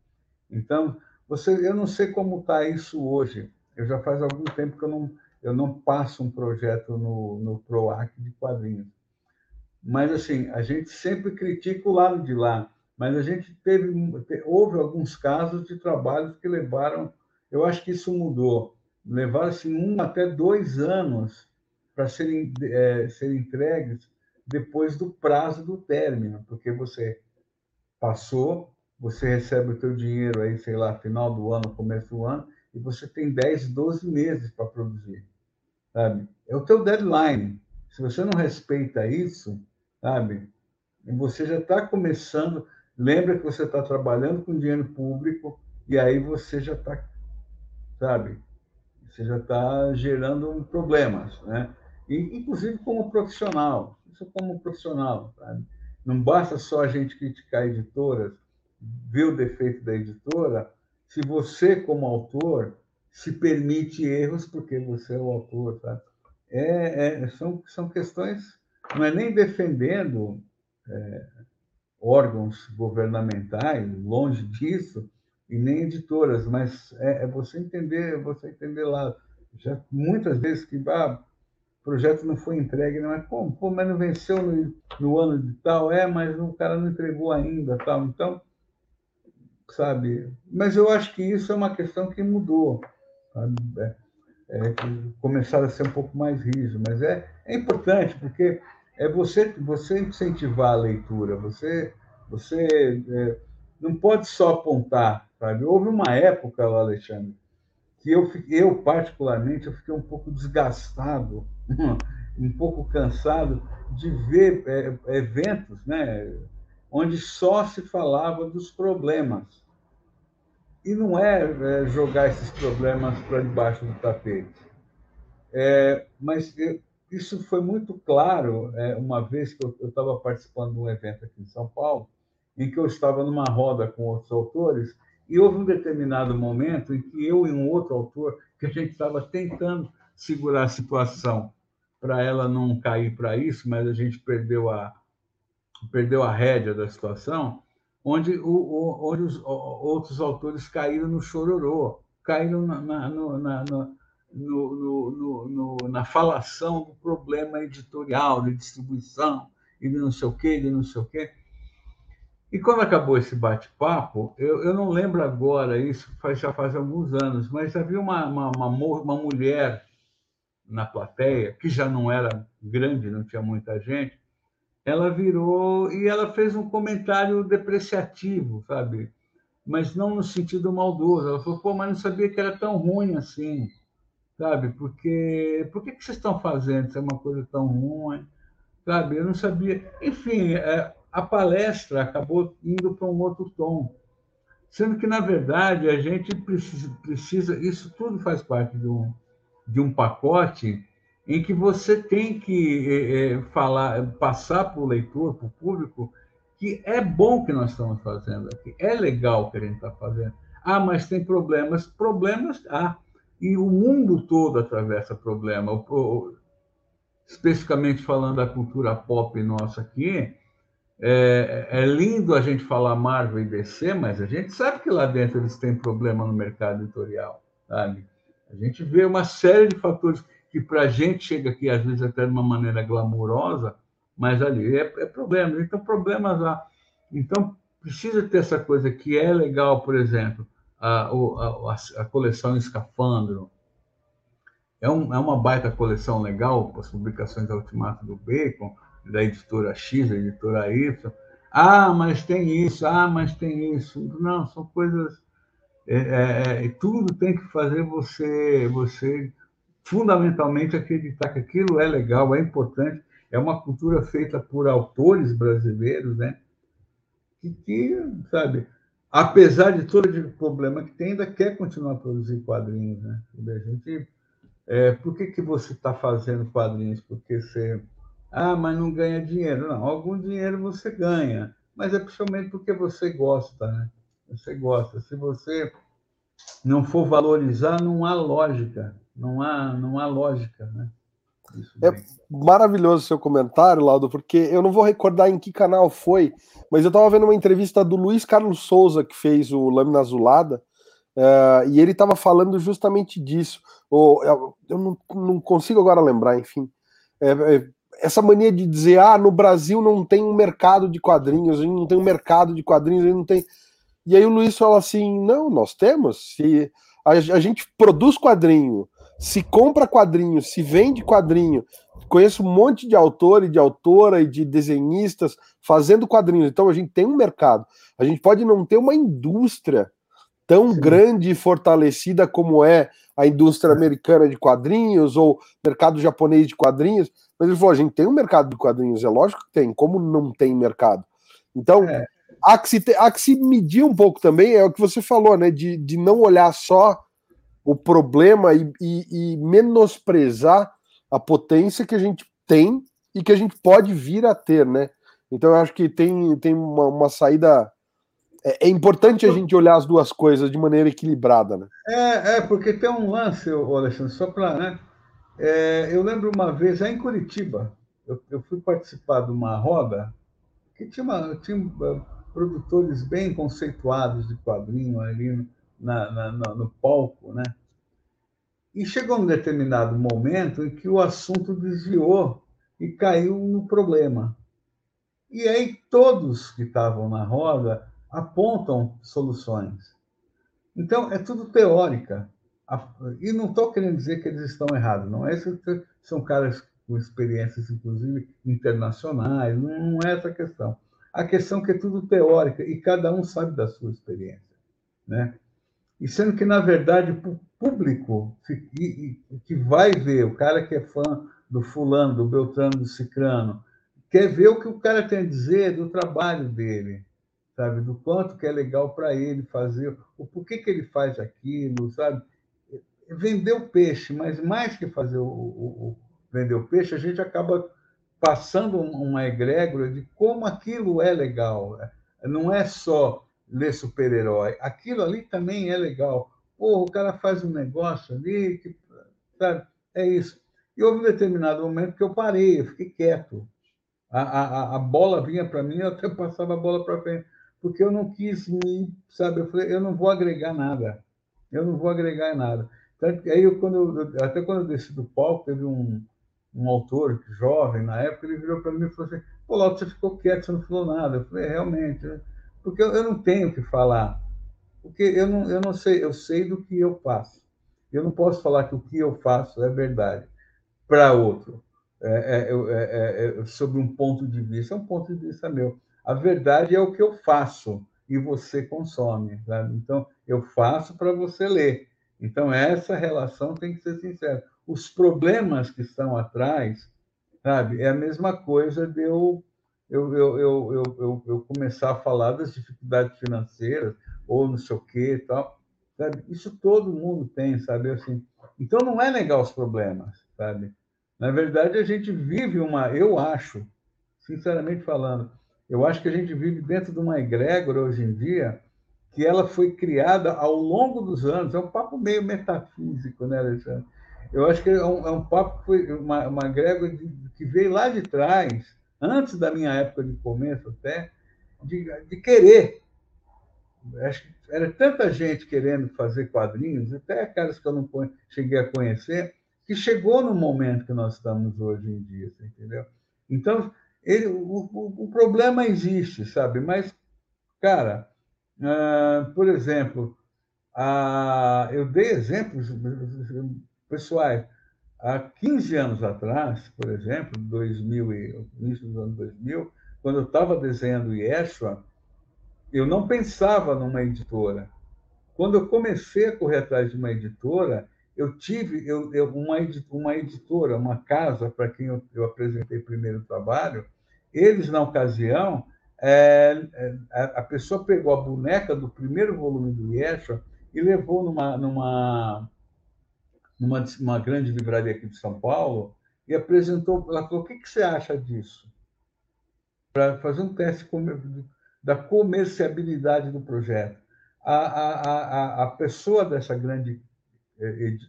Então, você, eu não sei como está isso hoje. Eu já faz algum tempo que eu não, eu não passo um projeto no, no PROAC de quadrinhos. Mas, assim, a gente sempre critica o lado de lá, mas a gente teve, houve alguns casos de trabalhos que levaram, eu acho que isso mudou, levaram assim, um até dois anos para serem, é, serem entregues depois do prazo do término, porque você passou, você recebe o teu dinheiro aí, sei lá, final do ano, começo do ano, e você tem 10, 12 meses para produzir, sabe? É o teu deadline. Se você não respeita isso, sabe? Você já está começando. Lembra que você está trabalhando com dinheiro público e aí você já está, sabe? Você já está gerando problemas, né? E, inclusive como profissional. Isso como profissional, sabe? Não basta só a gente criticar editoras, ver o defeito da editora, se você, como autor, se permite erros porque você é o autor, sabe? É, é, são, são questões não é nem defendendo é, órgãos governamentais, longe disso, e nem editoras, mas é, é você entender, é você entender lá. Já muitas vezes que ah, o projeto não foi entregue, não é como, pô, mas não venceu no, no, ano de tal, é, mas o cara não entregou ainda, tal. Então, sabe? Mas eu acho que isso é uma questão que mudou. Sabe? É, é, começaram a ser um pouco mais rígido, mas é, é importante porque é você, você incentivar a leitura, você, você é, não pode só apontar, sabe? Houve uma época, Alexandre, que eu, eu particularmente, eu fiquei um pouco desgastado, um pouco cansado de ver é, eventos, né, onde só se falava dos problemas. E não é, é jogar esses problemas para debaixo do tapete. É, mas eu, isso foi muito claro é, uma vez que eu estava participando de um evento aqui em São Paulo, em que eu estava numa roda com outros autores, e houve um determinado momento em que eu e um outro autor, que a gente estava tentando segurar a situação para ela não cair para isso, mas a gente perdeu a, perdeu a rédea da situação, onde, o, onde os outros autores caíram no chororô, caíram na, na, na, na no, no, no, na falação do problema editorial, de distribuição, e de não sei o quê, de não sei o quê. E quando acabou esse bate-papo, eu, eu não lembro agora, isso faz, já faz alguns anos, mas havia uma, uma, uma, uma mulher na plateia, que já não era grande, não tinha muita gente, ela virou e ela fez um comentário depreciativo, sabe? Mas não no sentido maldoso. Ela falou, pô, mas não sabia que era tão ruim assim sabe? Porque por que, que vocês estão fazendo? Isso é uma coisa tão ruim, sabe? Eu não sabia. Enfim, é, a palestra acabou indo para um outro tom, sendo que na verdade a gente precisa, precisa isso tudo faz parte de um, de um pacote em que você tem que é, é falar, passar para o leitor, para o público, que é bom que nós estamos fazendo aqui, é legal o que a gente está fazendo. Ah, mas tem problemas. Problemas há. Ah, e o mundo todo atravessa problema. Especificamente falando da cultura pop nossa aqui, é, é, lindo a gente falar Marvel e DC, mas a gente sabe que lá dentro eles têm problema no mercado editorial, sabe? A gente vê uma série de fatores que para a gente chega aqui, às vezes, até de uma maneira glamurosa, mas ali é, é problema. Então, problemas lá. Então, precisa ter essa coisa que é legal, por exemplo, a, a, a coleção Escafandro. É, um, é uma baita coleção legal, as publicações Ultimato do Bacon, da editora X, da editora Y. Ah, mas tem isso, ah, mas tem isso. Não, são coisas. É, é, é tudo tem que fazer você, você fundamentalmente acreditar que aquilo é legal, é importante. É uma cultura feita por autores brasileiros, né? Que, que sabe, apesar de todo o problema que tem, ainda quer continuar a produzir quadrinhos, né? A gente, é, por que, que você está fazendo quadrinhos? Porque você, ah, mas não ganha dinheiro. Não, algum dinheiro você ganha, mas é principalmente porque você gosta, né? Você gosta. Se você não for valorizar, não há lógica, não há, não há lógica, né? É maravilhoso o seu comentário, Laudo, porque eu não vou recordar em que canal foi, mas eu estava vendo uma entrevista do Luiz Carlos Souza, que fez o Lâmina Azulada, uh, e ele estava falando justamente disso. Ou, eu, eu não, não, consigo agora lembrar, enfim. É, é, essa mania de dizer, ah, no Brasil não tem um mercado de quadrinhos, a gente não tem um mercado de quadrinhos, a gente não tem. E aí o Luiz fala assim: não, nós temos. Se a, a gente produz quadrinho, se compra quadrinho, se vende quadrinho. Conheço um monte de autor e de autora e de desenhistas fazendo quadrinhos. Então a gente tem um mercado. A gente pode não ter uma indústria tão Sim. grande e fortalecida como é a indústria americana de quadrinhos ou mercado japonês de quadrinhos, mas ele falou: a gente tem um mercado de quadrinhos, é lógico que tem, como não tem mercado? Então, é. há, que se, há que se medir um pouco também, é o que você falou, né? De, de não olhar só o problema e, e, e menosprezar a potência que a gente tem e que a gente pode vir a ter, né? Então eu acho que tem, tem uma, uma saída. É, é, importante a gente olhar as duas coisas de maneira equilibrada, né? É, é porque tem um lance, Alexandre, só para. Né? É, eu lembro uma vez, lá em Curitiba, eu, eu, fui participar de uma roda que tinha, uma, tinha uh, produtores bem conceituados de quadrinho ali na, na, no palco, né? E chegou um determinado momento em que o assunto desviou e caiu no problema. E aí todos que estavam na roda apontam soluções. Então, é tudo teórica. E não estou querendo dizer que eles estão errados, não é isso. São caras com experiências, inclusive, internacionais, não é essa a questão. A questão é que é tudo teórica e cada um sabe da sua experiência. Né? E sendo que, na verdade, o público que vai ver, o cara que é fã do fulano, do Beltrano, do Cicrano, quer ver o que o cara tem a dizer do trabalho dele, sabe? Do quanto que é legal para ele fazer, o porquê que ele faz aquilo, sabe? Vender o peixe, mas mais que fazer o, o, o vender o peixe, a gente acaba passando uma egrégora de como aquilo é legal. Não é só ler super-herói. Aquilo ali também é legal. Pô, o cara faz um negócio ali, que, sabe? É isso. E houve um determinado momento que eu parei, eu fiquei quieto. A, a, a bola vinha para mim, eu até passava a bola para frente, porque eu não quis me, sabe? Eu falei, eu não vou agregar nada. Eu não vou agregar nada. Aí, eu, quando eu, até quando eu desci do palco, teve um, um autor jovem na época, ele virou para mim e falou assim: Pô, você ficou quieto, você não falou nada. Eu falei: é, realmente. Né? porque eu, eu não tenho o que falar, porque eu não, eu não sei, eu sei do que eu faço. Eu não posso falar que o que eu faço é verdade para outro, é, é, é, é, sob um ponto de vista, é um ponto de vista meu. A verdade é o que eu faço e você consome, sabe? Então, eu faço para você ler. Então, essa relação tem que ser sincera. Os problemas que estão atrás, sabe? É a mesma coisa de eu eu, eu, eu, eu, eu, começar a falar das dificuldades financeiras, ou não sei o quê e tal. Sabe? Isso todo mundo tem, sabe? Assim, então, não é legal os problemas, sabe? Na verdade, a gente vive uma... Eu acho, sinceramente falando, eu acho que a gente vive dentro de uma egrégora hoje em dia que ela foi criada ao longo dos anos. É um papo meio metafísico, né, Alexandre? Eu acho que é um, é um papo, foi uma, uma egrégora de, que veio lá de trás, antes da minha época de começo até, de, de querer. Acho que era tanta gente querendo fazer quadrinhos, até caras que eu não cheguei a conhecer, que chegou no momento que nós estamos hoje em dia, entendeu? Então, ele, o, o, o, problema existe, sabe? Mas, cara, uh, por exemplo, Ah, eu dei exemplos pessoais. Há 15 anos atrás, por exemplo, 2000 e, início dos anos 2000, quando eu estava desenhando Yeshua, eu não pensava numa editora. Quando eu comecei a correr atrás de uma editora, eu tive eu, eu, uma, uma editora, uma casa para quem eu, eu apresentei primeiro trabalho. Eles, na ocasião, é, é, a pessoa pegou a boneca do primeiro volume do Yeshua e levou numa, numa, numa uma grande livraria aqui de São Paulo e apresentou. Ela falou: o que, que você acha disso? Para fazer um teste da comerciabilidade do projeto. A, a, a, a pessoa dessa grande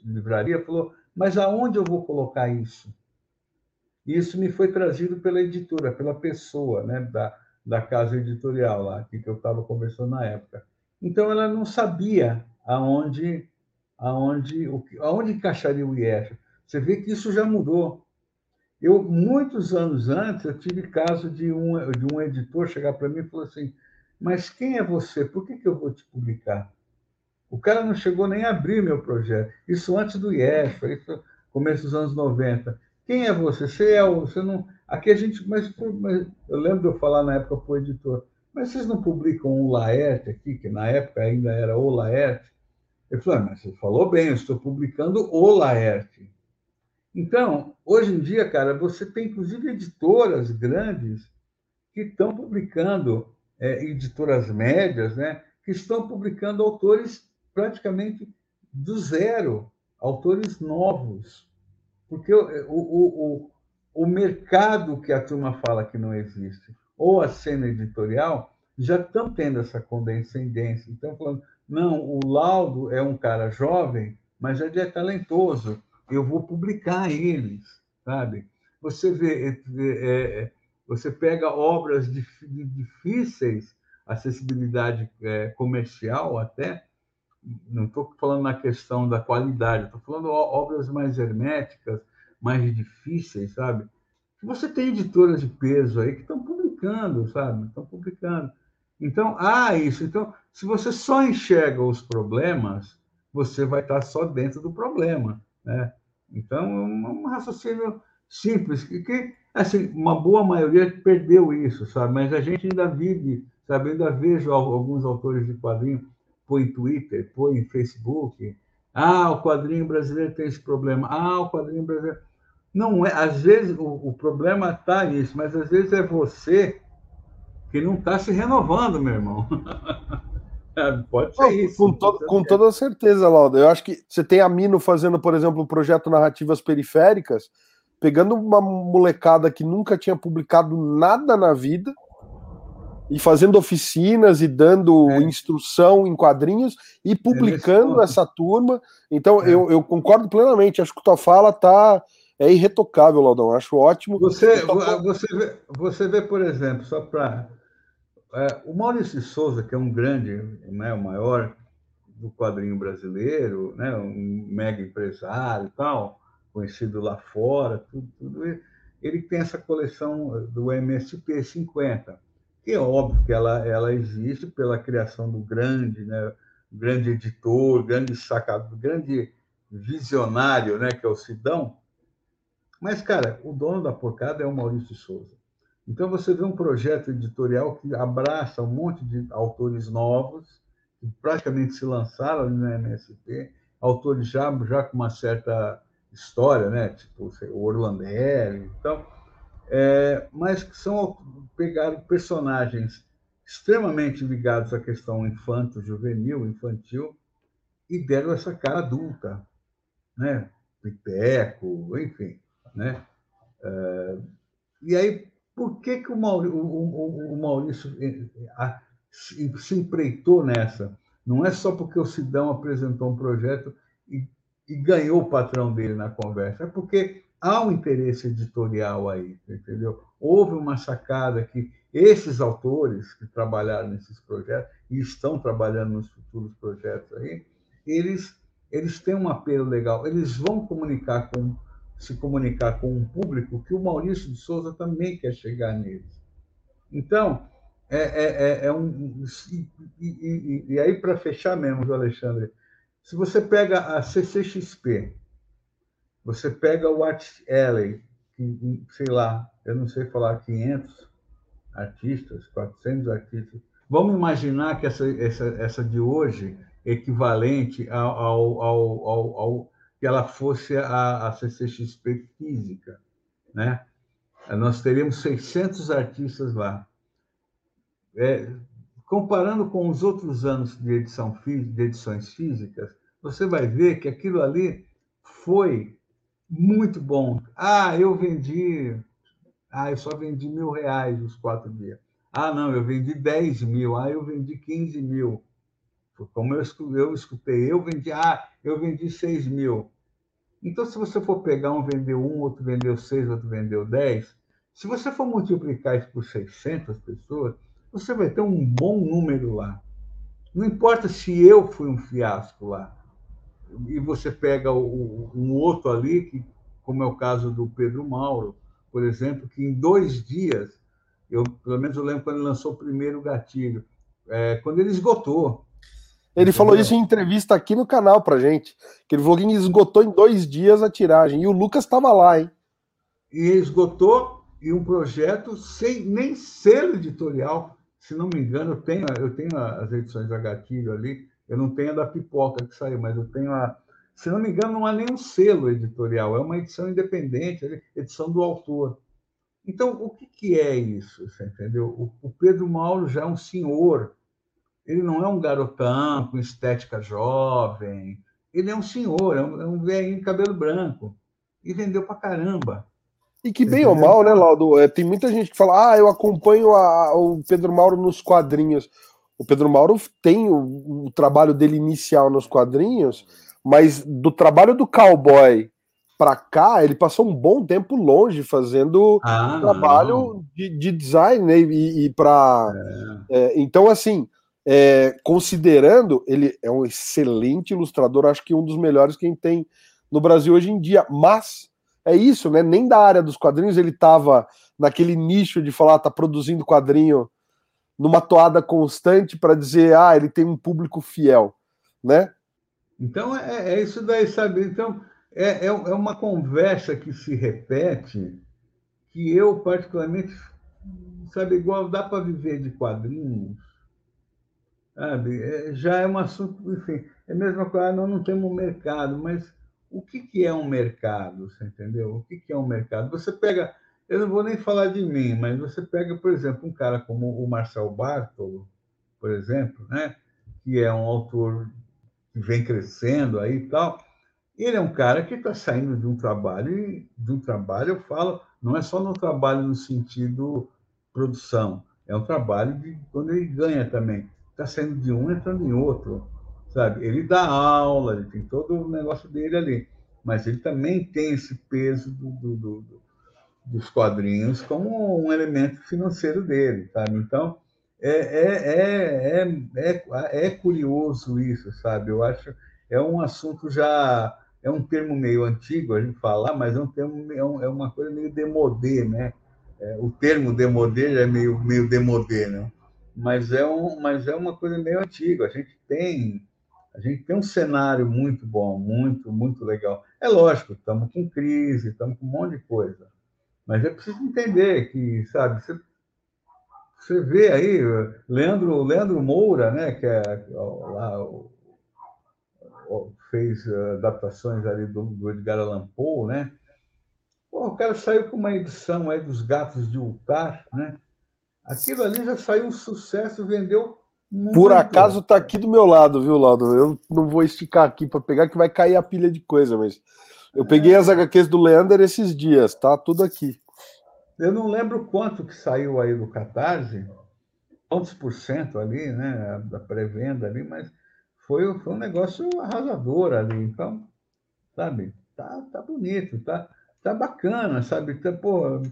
livraria falou: mas aonde eu vou colocar isso? Isso me foi trazido pela editora, pela pessoa né, da, da casa editorial lá, que eu estava conversando na época. Então, ela não sabia aonde, aonde, aonde encaixaria o IEF. Você vê que isso já mudou. Eu, muitos anos antes, eu tive caso de um, de um editor chegar para mim e falar assim: Mas quem é você? Por que, que eu vou te publicar? O cara não chegou nem a abrir meu projeto. Isso antes do IEF, isso começo dos anos 90. Quem é você? Você é o. Você não... Aqui a gente. Mas, mas eu lembro de eu falar na época para o editor: Mas vocês não publicam o Laerte aqui, que na época ainda era o Laerte? Ele falou: ah, Mas você falou bem, eu estou publicando o Laerte. Então, hoje em dia, cara, você tem inclusive editoras grandes que estão publicando, é, editoras médias, né, que estão publicando autores praticamente do zero, autores novos. Porque o, o, o, o mercado que a turma fala que não existe, ou a cena editorial, já estão tendo essa condescendência. Então, falando, não, o Laudo é um cara jovem, mas ele é talentoso eu vou publicar eles, sabe? Você vê, é, é, você pega obras difíceis, acessibilidade é, comercial até, não estou falando na questão da qualidade, estou falando obras mais herméticas, mais difíceis, sabe? Você tem editoras de peso aí que estão publicando, sabe? Estão publicando. Então, ah, isso. Então, se você só enxerga os problemas, você vai estar só dentro do problema, né? Então, é um raciocínio simples, que, que assim, uma boa maioria perdeu isso, sabe? Mas a gente ainda vive, sabe? Ainda vejo alguns autores de quadrinho põe em Twitter, põe em Facebook. Ah, o quadrinho brasileiro tem esse problema. Ah, o quadrinho brasileiro. Não é, às vezes o, o problema está nisso, mas às vezes é você que não está se renovando, meu irmão. Pode ser isso. Com, com toda certeza, Lauda. Eu acho que você tem a Mino fazendo, por exemplo, um projeto Narrativas Periféricas, pegando uma molecada que nunca tinha publicado nada na vida e fazendo oficinas e dando é. instrução em quadrinhos e publicando é essa turma. Então, é. eu, eu, concordo plenamente. Acho que tua fala tá é irretocável, Laudão. Acho ótimo. Você, você, vê, você vê, por exemplo, só para é, o Maurício de Souza, que é um grande, né, o maior do quadrinho brasileiro, né, um mega empresário e tal, conhecido lá fora, tudo, tudo ele tem essa coleção do MSP 50, que é óbvio que ela, ela existe pela criação do grande, né, grande editor, grande sacado, grande visionário, né, que é o Sidão. Mas, cara, o dono da porcada é o Maurício Souza. Então, você vê um projeto editorial que abraça um monte de autores novos, que praticamente se lançaram ali na MSP, autores já, já com uma certa história, né? tipo o Orlandelli. Então, é, mas que são pegaram personagens extremamente ligados à questão infanto-juvenil, infantil, e deram essa cara adulta, né? Pipeco, enfim, né? É, e aí por que, que o, Maurício, o, o Maurício eh, se empreitou nessa? Não é só porque o Sidão apresentou um projeto e, e ganhou o patrão dele na conversa, é porque há um interesse editorial aí, entendeu? Houve uma sacada que esses autores que trabalharam nesses projetos e estão trabalhando nos futuros projetos aí, eles eles têm um apelo legal, eles vão comunicar com se comunicar com um público que o Maurício de Souza também quer chegar neles. Então, É, é, é, é um. E, e, e aí, para fechar mesmo, Alexandre, se você pega a CCXP, você pega o Art Alley, que, sei lá, eu não sei falar 500 artistas, 400 artistas. Vamos imaginar que essa, essa, essa de hoje equivalente ao, ao, ao, ao, ao que ela fosse a, a CCXP física, né? Nós teríamos 600 artistas lá. É, comparando com os outros anos de, edição, de edições físicas, você vai ver que aquilo ali foi muito bom. Ah, eu vendi. Ah, eu só vendi mil reais os quatro dias. Ah, não, eu vendi 10 mil. Ah, eu vendi 15 mil. Como eu, eu escutei, eu vendi, ah, eu vendi 6 mil. Então, se você for pegar um vendeu um, outro vendeu seis, outro vendeu 10, se você for multiplicar isso por 600 pessoas, você vai ter um bom número lá. Não importa se eu fui um fiasco lá. E você pega o, um outro ali, que, como é o caso do Pedro Mauro, por exemplo, que em dois dias, eu pelo menos eu lembro quando ele lançou o primeiro gatilho, é, quando ele esgotou. Ele falou isso em entrevista aqui no canal pra gente, que ele falou que esgotou em dois dias a tiragem. E o Lucas estava lá, hein? E esgotou e um projeto sem nem selo editorial se não me engano, eu tenho, eu tenho as edições da Gatilho ali, eu não tenho a da Pipoca que saiu, mas eu tenho a. Se não me engano, não há nenhum selo editorial, é uma edição independente, edição do autor. Então, o que, que é isso? Você entendeu? O, o Pedro Mauro já é um senhor, ele não é um garotão com estética jovem, ele é um senhor, é um, é um velhinho de cabelo branco, e vendeu pra caramba. E que bem ou mal, né, Laudo? É, tem muita gente que fala, ah, eu acompanho a, o Pedro Mauro nos quadrinhos. O Pedro Mauro tem o, o, trabalho dele inicial nos quadrinhos, mas do trabalho do cowboy para cá, ele passou um bom tempo longe fazendo ah, trabalho de, de, design, né? E, e para. É. É, então, assim, é, considerando, ele é um excelente ilustrador, acho que um dos melhores que a gente tem no Brasil hoje em dia, mas é isso, né? Nem da área dos quadrinhos ele estava naquele nicho de falar, tá produzindo quadrinho numa toada constante para dizer, ah, ele tem um público fiel, né? Então é, é isso daí, sabe? Então é, é, é, uma conversa que se repete que eu particularmente, sabe, igual dá para viver de quadrinhos, sabe? É, já é um assunto, enfim, é a mesma coisa, nós não temos mercado, mas o que, que é um mercado, você entendeu? O que, que é um mercado? Você pega, eu não vou nem falar de mim, mas você pega, por exemplo, um cara como o Marcel Bartolo, por exemplo, né? que é um autor que vem crescendo aí e tal, ele é um cara que está saindo de um trabalho, e de um trabalho eu falo, não é só no trabalho no sentido produção, é um trabalho de quando ele ganha também. Está saindo de um entrando em outro sabe? Ele dá aula, ele tem todo o negócio dele ali, mas ele também tem esse peso do, do, do, dos quadrinhos como um elemento financeiro dele, sabe? Então, é, é, é, é, é, curioso isso, sabe? Eu acho é um assunto já é um termo meio antigo a gente falar, mas é um termo é, é uma coisa meio demodê, né? É, o termo demodê já é meio meio demodê, né? Mas é um mas é uma coisa meio antiga. A gente tem a gente tem um cenário muito bom, muito, muito legal. É lógico, estamos com crise, estamos com um monte de coisa. Mas é preciso entender que, sabe, você, você vê aí, Leandro, Leandro Moura, né, que é lá, fez adaptações ali do, do Edgar Allan Poe, né? Pô, o cara saiu com uma edição aí dos Gatos de Ultar, né? Aquilo ali já saiu um sucesso, vendeu muito. Por acaso tá aqui do meu lado, viu, Laudo? Eu não vou esticar aqui para pegar, que vai cair a pilha de coisa, mas eu peguei as HQs do Leander esses dias, tá tudo aqui. Eu não lembro quanto que saiu aí do Catarse, quantos por cento ali, né, da pré-venda ali, mas foi, foi um negócio arrasador ali. Então, sabe, tá, tá bonito, tá, tá bacana, sabe? Tá, pô,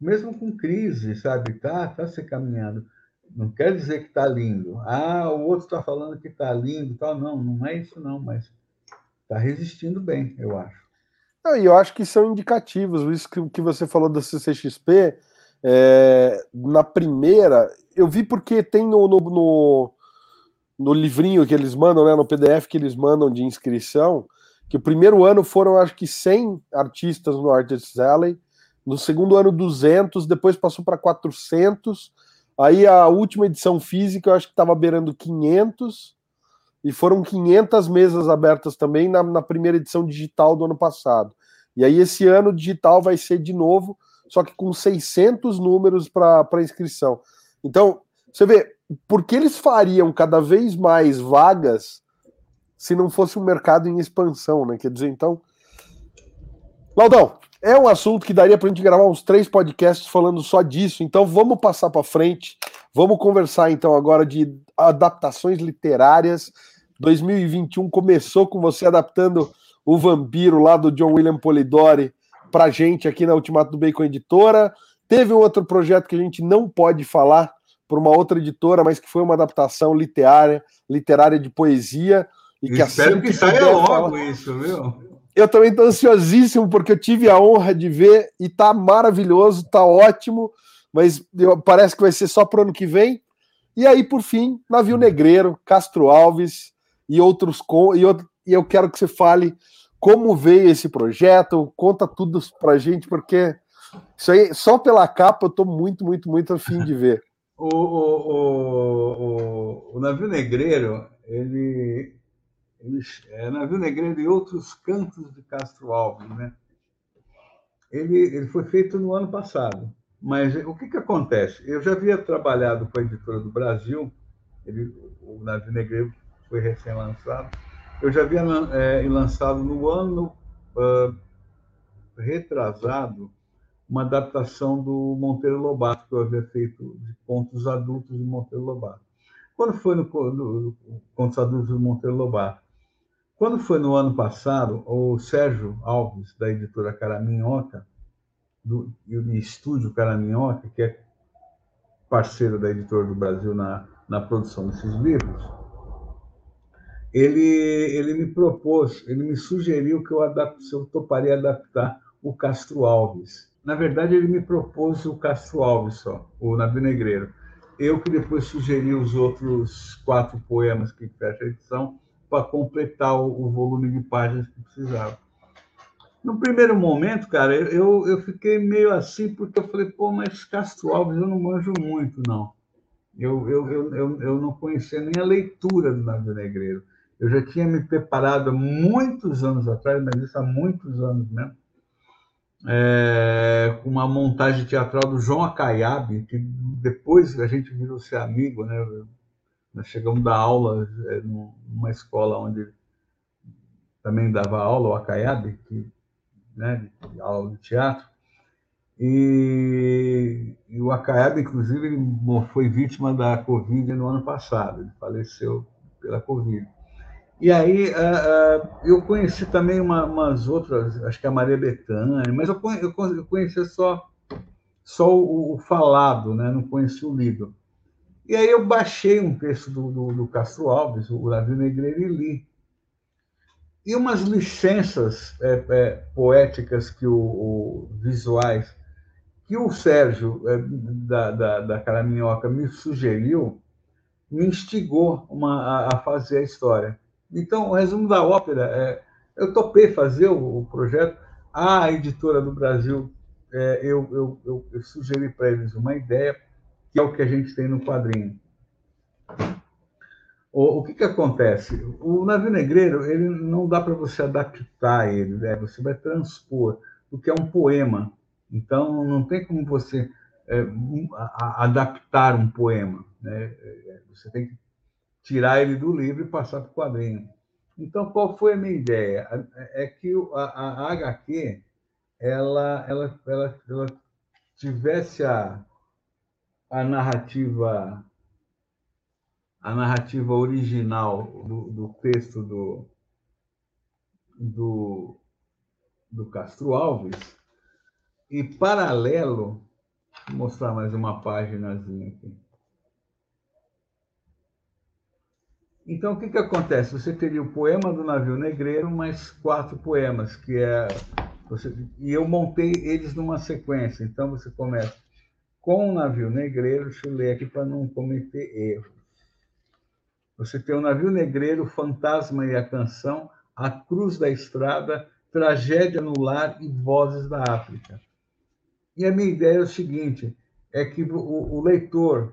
mesmo com crise, sabe? Tá, tá se caminhando. Não quer dizer que está lindo. Ah, o outro está falando que está lindo. Tal. Não, não é isso não, mas está resistindo bem, eu acho. Ah, e eu acho que são indicativos. Isso que, que você falou da CCXP, é, na primeira, eu vi porque tem no, no, no, no, livrinho que eles mandam, né, no PDF que eles mandam de inscrição, que o primeiro ano foram acho que 100 artistas no Artists Alley, no segundo ano 200, depois passou para 400, aí a última edição física eu acho que estava beirando 500, e foram 500 mesas abertas também na, na primeira edição digital do ano passado. E aí esse ano digital vai ser de novo, só que com 600 números para inscrição. Então, você vê, por que eles fariam cada vez mais vagas se não fosse um mercado em expansão, né? Quer dizer, então. Laudão, é um assunto que daria para a gente gravar uns três podcasts falando só disso, então vamos passar para frente. Vamos conversar então agora de adaptações literárias 2021 começou com você adaptando o Vampiro lá do John William Polidori para gente aqui na Ultimato do Bacon Editora. Teve um outro projeto que a gente não pode falar por uma outra editora, mas que foi uma adaptação literária, literária de poesia. E que espero assim que, que saia logo falar... isso, viu? Eu também estou ansiosíssimo porque eu tive a honra de ver e tá maravilhoso, tá ótimo, mas parece que vai ser só para o ano que vem. E aí, por fim, Navio Negreiro, Castro Alves, e outros com e e eu quero que você fale como veio esse projeto, conta tudo pra gente, porque isso aí, só pela capa, eu tô muito, muito, muito afim de ver. o, o, o, o, navio negreiro, ele, ele é navio negreiro e outros cantos de Castro Alves, né? Ele, ele foi feito no ano passado. Mas o que, que acontece? Eu já havia trabalhado com a editora do Brasil, ele, o navio negreiro foi recém-lançado. Eu já havia é, lançado no ano uh, retrasado uma adaptação do Monteiro Lobato, que eu havia feito de contos adultos do Monteiro Lobato. Quando foi no, no, Contos Adultos do Monteiro Lobato? Quando foi no ano passado, o Sérgio Alves, da editora Caraminhoca, do, e o estúdio Caraminhoca, que é parceiro da editora do Brasil na, na produção desses livros, ele, ele me propôs, ele me sugeriu que eu, adapte, se eu toparia adaptar o Castro Alves. Na verdade, ele me propôs o Castro Alves só, o Navio Negreiro. Eu que depois sugeri os outros quatro poemas que fecha a edição para completar o, o, volume de páginas que precisava. No primeiro momento, cara, eu, eu fiquei meio assim, porque eu falei, pô, mas Castro Alves eu não manjo muito, não. Eu, eu, eu, eu, eu não conhecia nem a leitura do Navio Negreiro. Eu já tinha me preparado muitos anos atrás, mas isso há muitos anos mesmo, é, com uma montagem teatral do João Acaiabe, que depois a gente virou ser amigo, né? Nós chegamos da aula é, numa escola onde também dava aula, o Acaiabe, que, né, de aula de teatro, e, e o Acaiabe, inclusive, ele foi vítima da Covid no ano passado, ele faleceu pela Covid. E aí uh, uh, eu conheci também uma, umas outras, acho que a Maria Bethânia, mas eu, eu, eu conhecia só, só o, o, falado, né? não conheci o livro. E aí eu baixei um texto do, do, do Castro Alves, o Davi Negreiro, e li. E umas licenças é, é, poéticas que o, o, visuais que o Sérgio é, da, da, da Caraminhoca me sugeriu, me instigou uma, a, a fazer a história. Então, o resumo da ópera é: eu topei fazer o, o projeto. A editora do Brasil, é, eu, eu, eu, eu sugeri para eles uma ideia, que é o que a gente tem no quadrinho. O, o que, que acontece? O navio negreiro, ele não dá para você adaptar ele, né? você vai transpor, porque é um poema. Então, não tem como você é, adaptar um poema. Né? É, você tem que tirar ele do livro e passar para o quadrinho. Então, qual foi a minha ideia? É que a, a HQ ela, ela, ela, ela tivesse a, a narrativa a narrativa original do, do texto do, do, do Castro Alves e paralelo vou mostrar mais uma páginazinha aqui Então, o que, que acontece? Você teria o poema do navio negreiro, mais quatro poemas, que é. Você, e eu montei eles numa sequência. Então, você começa com o navio negreiro, deixa eu ler aqui para não cometer erros. Você tem o navio negreiro, Fantasma e a Canção, A Cruz da Estrada, Tragédia no Lar e Vozes da África. E a minha ideia é o seguinte: é que o, o leitor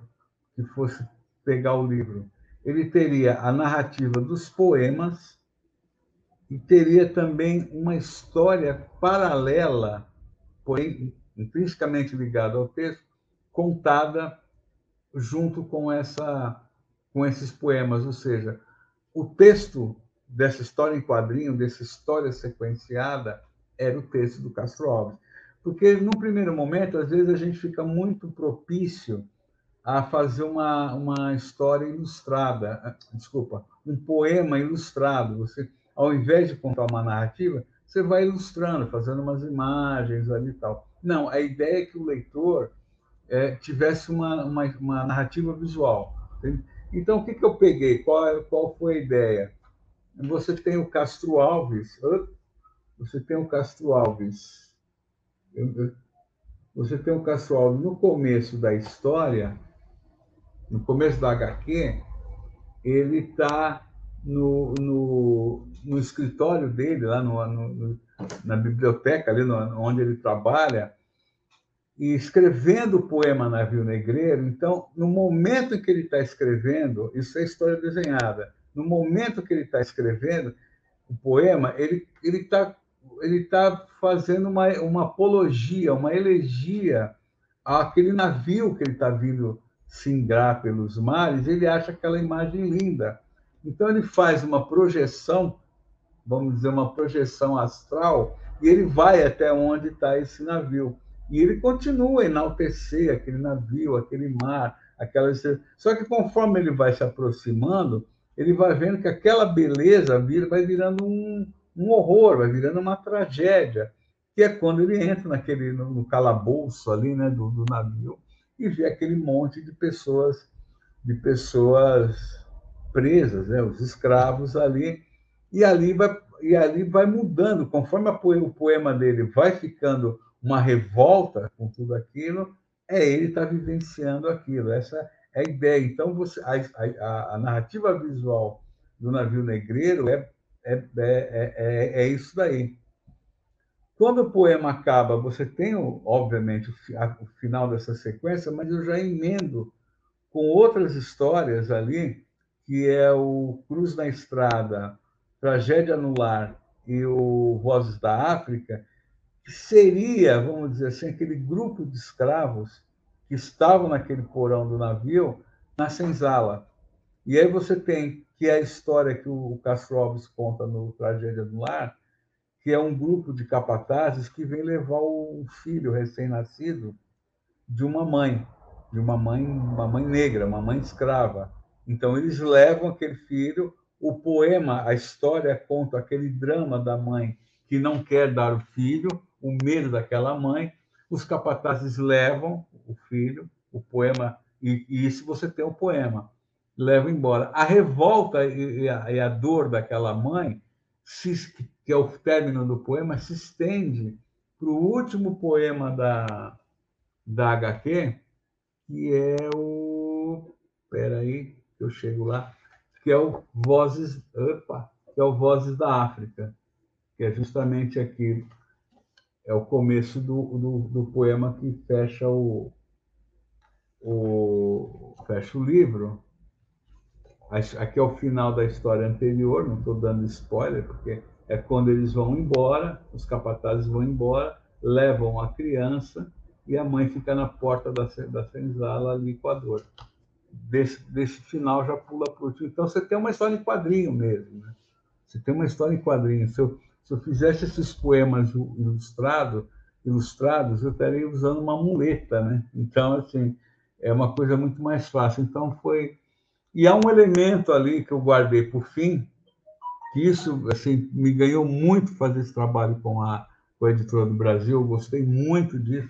que fosse pegar o livro, ele teria a narrativa dos poemas e teria também uma história paralela, porém intrinsecamente ligada ao texto, contada junto com essa com esses poemas, ou seja, o texto dessa história em quadrinho, dessa história sequenciada, era o texto do Castro Alves. Porque, no primeiro momento, às vezes a gente fica muito propício a fazer uma, uma história ilustrada, desculpa, um poema ilustrado. Você, ao invés de contar uma narrativa, você vai ilustrando, fazendo umas imagens ali e tal. Não, a ideia é que o leitor é, tivesse uma, uma, uma, narrativa visual. Então, o que, que eu peguei? Qual, qual foi a ideia? Você tem o Castro Alves, você tem o Castro Alves, você tem o Castro Alves no começo da história, no começo da HQ, ele está no, no, no, escritório dele, lá no, no, na biblioteca, ali onde ele trabalha, e escrevendo o poema Navio Negreiro. Então, no momento em que ele está escrevendo, isso é história desenhada, no momento que ele está escrevendo o poema, ele está ele tá fazendo uma, uma apologia, uma elegia àquele navio que ele está vindo singrar pelos mares, ele acha aquela imagem linda. Então, ele faz uma projeção, vamos dizer, uma projeção astral, e ele vai até onde está esse navio. E ele continua a enaltecer aquele navio, aquele mar, aquelas. Só que conforme ele vai se aproximando, ele vai vendo que aquela beleza vai virando um, um horror, vai virando uma tragédia, que é quando ele entra naquele no, no calabouço ali, né, do, do navio e vê aquele monte de pessoas de pessoas presas, né, os escravos ali, e ali vai e ali vai mudando conforme a, o poema dele vai ficando uma revolta com tudo aquilo, é ele estar tá vivenciando aquilo. Essa é a ideia. Então, você, a, a, a narrativa visual do navio negreiro é, é, é, é, é isso daí. Quando o poema acaba, você tem, obviamente, o final dessa sequência, mas eu já emendo com outras histórias ali, que é o Cruz na Estrada, Tragédia no Lar e o Vozes da África, que seria, vamos dizer assim, aquele grupo de escravos que estavam naquele porão do navio na senzala. E aí você tem que é a história que o Castro Alves conta no Tragédia do Lar, que é um grupo de capatazes que vem levar o filho recém-nascido de uma mãe, de uma mãe, uma mãe negra, uma mãe escrava. Então eles levam aquele filho, o poema, a história conta aquele drama da mãe que não quer dar o filho, o medo daquela mãe. Os capatazes levam o filho, o poema, e, e isso você tem o poema, levam embora. A revolta e a, e a dor daquela mãe se, que é o término do poema, se estende para o último poema da, da HQ, que é o. Espera aí, que eu chego lá, que é o Vozes. Opa, que é o Vozes da África, que é justamente aqui. É o começo do, do, do poema que fecha o, o, fecha o livro. Aqui é o final da história anterior, não estou dando spoiler, porque é quando eles vão embora, os capatazes vão embora, levam a criança e a mãe fica na porta da, da senzala ali com a dor. Desse, desse final já pula para o. Então você tem uma história em quadrinho mesmo. Né? Você tem uma história em quadrinho. Se eu, se eu fizesse esses poemas ilustrado, ilustrados, eu estaria usando uma muleta. Né? Então, assim, é uma coisa muito mais fácil. Então foi. E há um elemento ali que eu guardei por fim, isso assim me ganhou muito fazer esse trabalho com a, com a editora do Brasil. Eu gostei muito disso.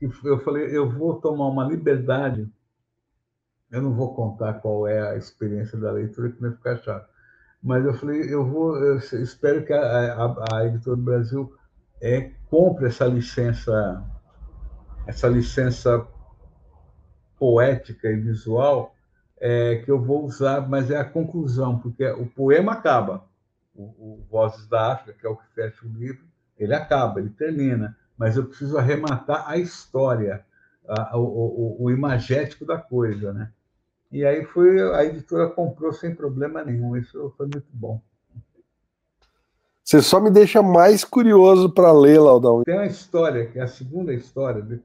E eu falei, eu vou tomar uma liberdade. Eu não vou contar qual é a experiência da leitura, que vai ficar chato. Mas eu falei, eu vou, eu espero que a, a, a editora do Brasil é, compre essa licença, essa licença poética e visual é, que eu vou usar, mas é a conclusão, porque o poema acaba. O, o Vozes da África, que é o que fecha o livro, ele acaba, ele termina, mas eu preciso arrematar a história, a, o, o, o, imagético da coisa, né? E aí foi a editora comprou sem problema nenhum, isso foi muito bom. Você só me deixa mais curioso para ler, Laudão. Tem uma história, que é a segunda história,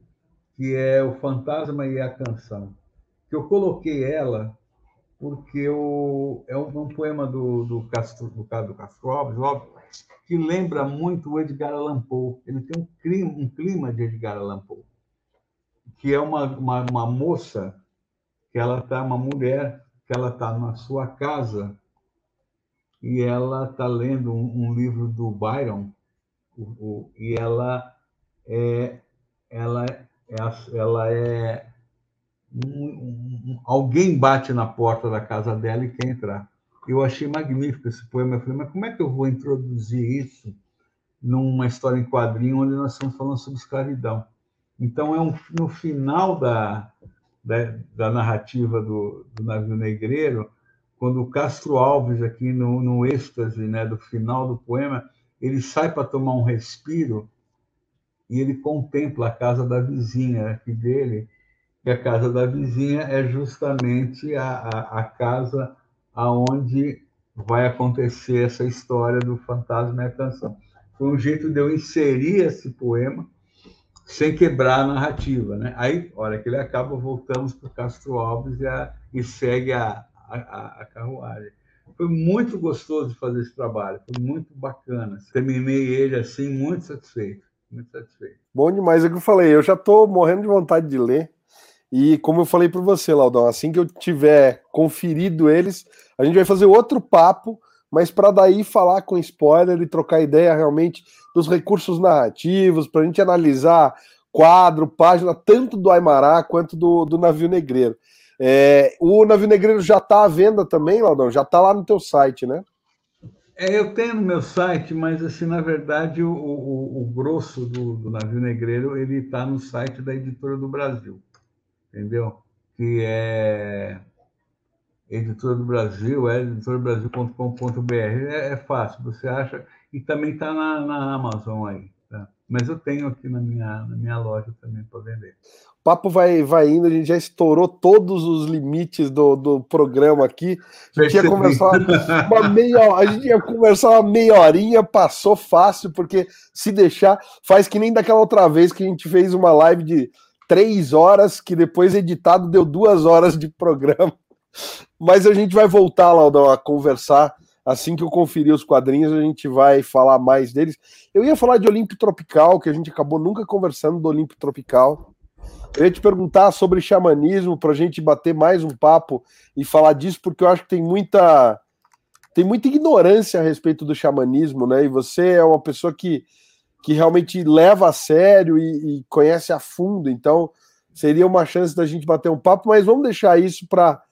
que é o Fantasma e a Canção eu coloquei ela porque o, é um, um poema do, do, Castro, do, do Castro Alves, que lembra muito o Edgar Allan Poe. Ele tem um clima, um clima de Edgar Allan Poe, que é uma, uma, uma moça, que ela está, uma mulher, que ela está na sua casa e ela está lendo um, um, livro do Byron o, o, e ela é ela é, ela é um, um, alguém bate na porta da casa dela e quer entrar. Eu achei magnífico esse poema. Eu falei, mas como é que eu vou introduzir isso numa história em quadrinho onde nós estamos falando sobre escravidão? Então, é um, no final da, da, da narrativa do, do, navio negreiro, quando o Castro Alves, aqui no, no êxtase né, do final do poema, ele sai para tomar um respiro e ele contempla a casa da vizinha aqui dele que a casa da vizinha é justamente a, a, a casa aonde vai acontecer essa história do fantasma e a canção. Foi um jeito de eu inserir esse poema sem quebrar a narrativa, né? Aí, hora que ele acaba, voltamos para o Castro Alves e, a, e segue a, a, a, carruagem. Foi muito gostoso fazer esse trabalho, foi muito bacana. Terminei ele assim, muito satisfeito, muito satisfeito. Bom demais, é o que eu falei, eu já estou morrendo de vontade de ler. E como eu falei para você, Laudão, assim que eu tiver conferido eles, a gente vai fazer outro papo, mas para daí falar com spoiler e trocar ideia realmente dos recursos narrativos, para a gente analisar quadro, página, tanto do Aimará quanto do, do Navio Negreiro. É, o Navio Negreiro já está à venda também, Laudão? Já está lá no teu site, né? É, eu tenho no meu site, mas assim, na verdade, o, o, o grosso do, do Navio Negreiro ele está no site da Editora do Brasil entendeu? Que é Editora do Brasil, é editorabrasil.com.br. É, é fácil, você acha. E também está na, na Amazon aí. Tá? Mas eu tenho aqui na minha, na minha loja também para vender. O papo vai, vai indo, a gente já estourou todos os limites do, do programa aqui. A gente, ia conversar uma meia, a gente ia conversar uma meia horinha, passou fácil, porque se deixar, faz que nem daquela outra vez que a gente fez uma live de três horas, que depois editado deu duas horas de programa. Mas a gente vai voltar, Laudão, a conversar. Assim que eu conferir os quadrinhos, a gente vai falar mais deles. Eu ia falar de Olímpio Tropical, que a gente acabou nunca conversando do Olímpio Tropical. Eu ia te perguntar sobre xamanismo, para a gente bater mais um papo e falar disso, porque eu acho que tem muita tem muita ignorância a respeito do xamanismo, né? E você é uma pessoa que que realmente leva a sério e, e, conhece a fundo. Então, seria uma chance da gente bater um papo, mas vamos deixar isso para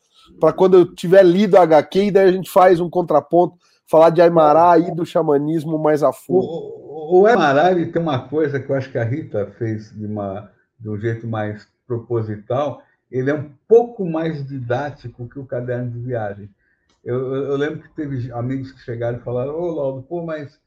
quando eu tiver lido a HQ e daí a gente faz um contraponto, falar de Aimará e do xamanismo mais a fundo. O, o, o Aimará ele tem uma coisa que eu acho que a Rita fez de, uma, de um jeito mais proposital, ele é um pouco mais didático que o caderno de viagem. Eu, eu, eu lembro que teve amigos que chegaram e falaram, ô Laudo, pô, mas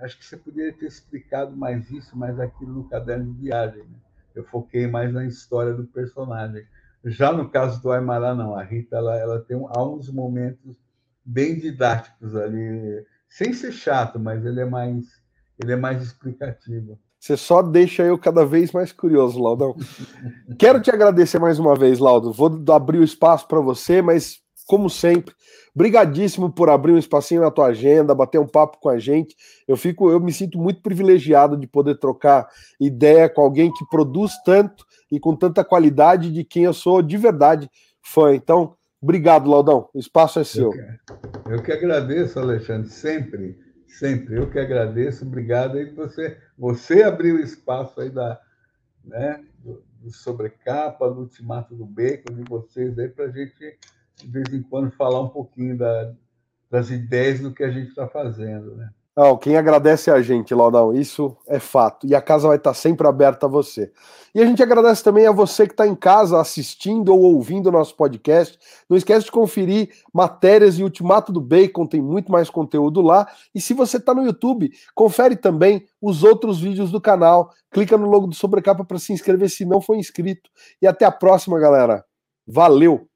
acho que você poderia ter explicado mais isso, mais aquilo no caderno de viagem. Né? Eu foquei mais na história do personagem. Já no caso do Aymara, não. A Rita ela, ela tem um, há uns momentos bem didáticos ali, sem ser chato, mas ele é mais ele é mais explicativo. Você só deixa eu cada vez mais curioso, Laudão. Quero te agradecer mais uma vez, Laudo. Vou abrir o espaço para você, mas como sempre, brigadíssimo por abrir um espacinho na tua agenda, bater um papo com a gente. Eu fico, eu me sinto muito privilegiado de poder trocar ideia com alguém que produz tanto e com tanta qualidade de quem eu sou de verdade fã. Então, obrigado, Laudão. O espaço é seu. Eu que, eu que agradeço, Alexandre, sempre, sempre. Eu que agradeço. Obrigado aí você, você abriu o espaço aí da, né, do, do sobrecapa, do ultimato do bacon de vocês aí para a gente de vez em quando falar um pouquinho da, das ideias do que a gente está fazendo, né? Não, quem agradece é a gente, Laudão, isso é fato. E a casa vai estar sempre aberta a você. E a gente agradece também a você que está em casa assistindo ou ouvindo o nosso podcast. Não esquece de conferir matérias e Ultimato do Bacon, tem muito mais conteúdo lá. E se você está no YouTube, confere também os outros vídeos do canal. Clica no logo do Sobrecapa para se inscrever se não for inscrito. E até a próxima, galera. Valeu!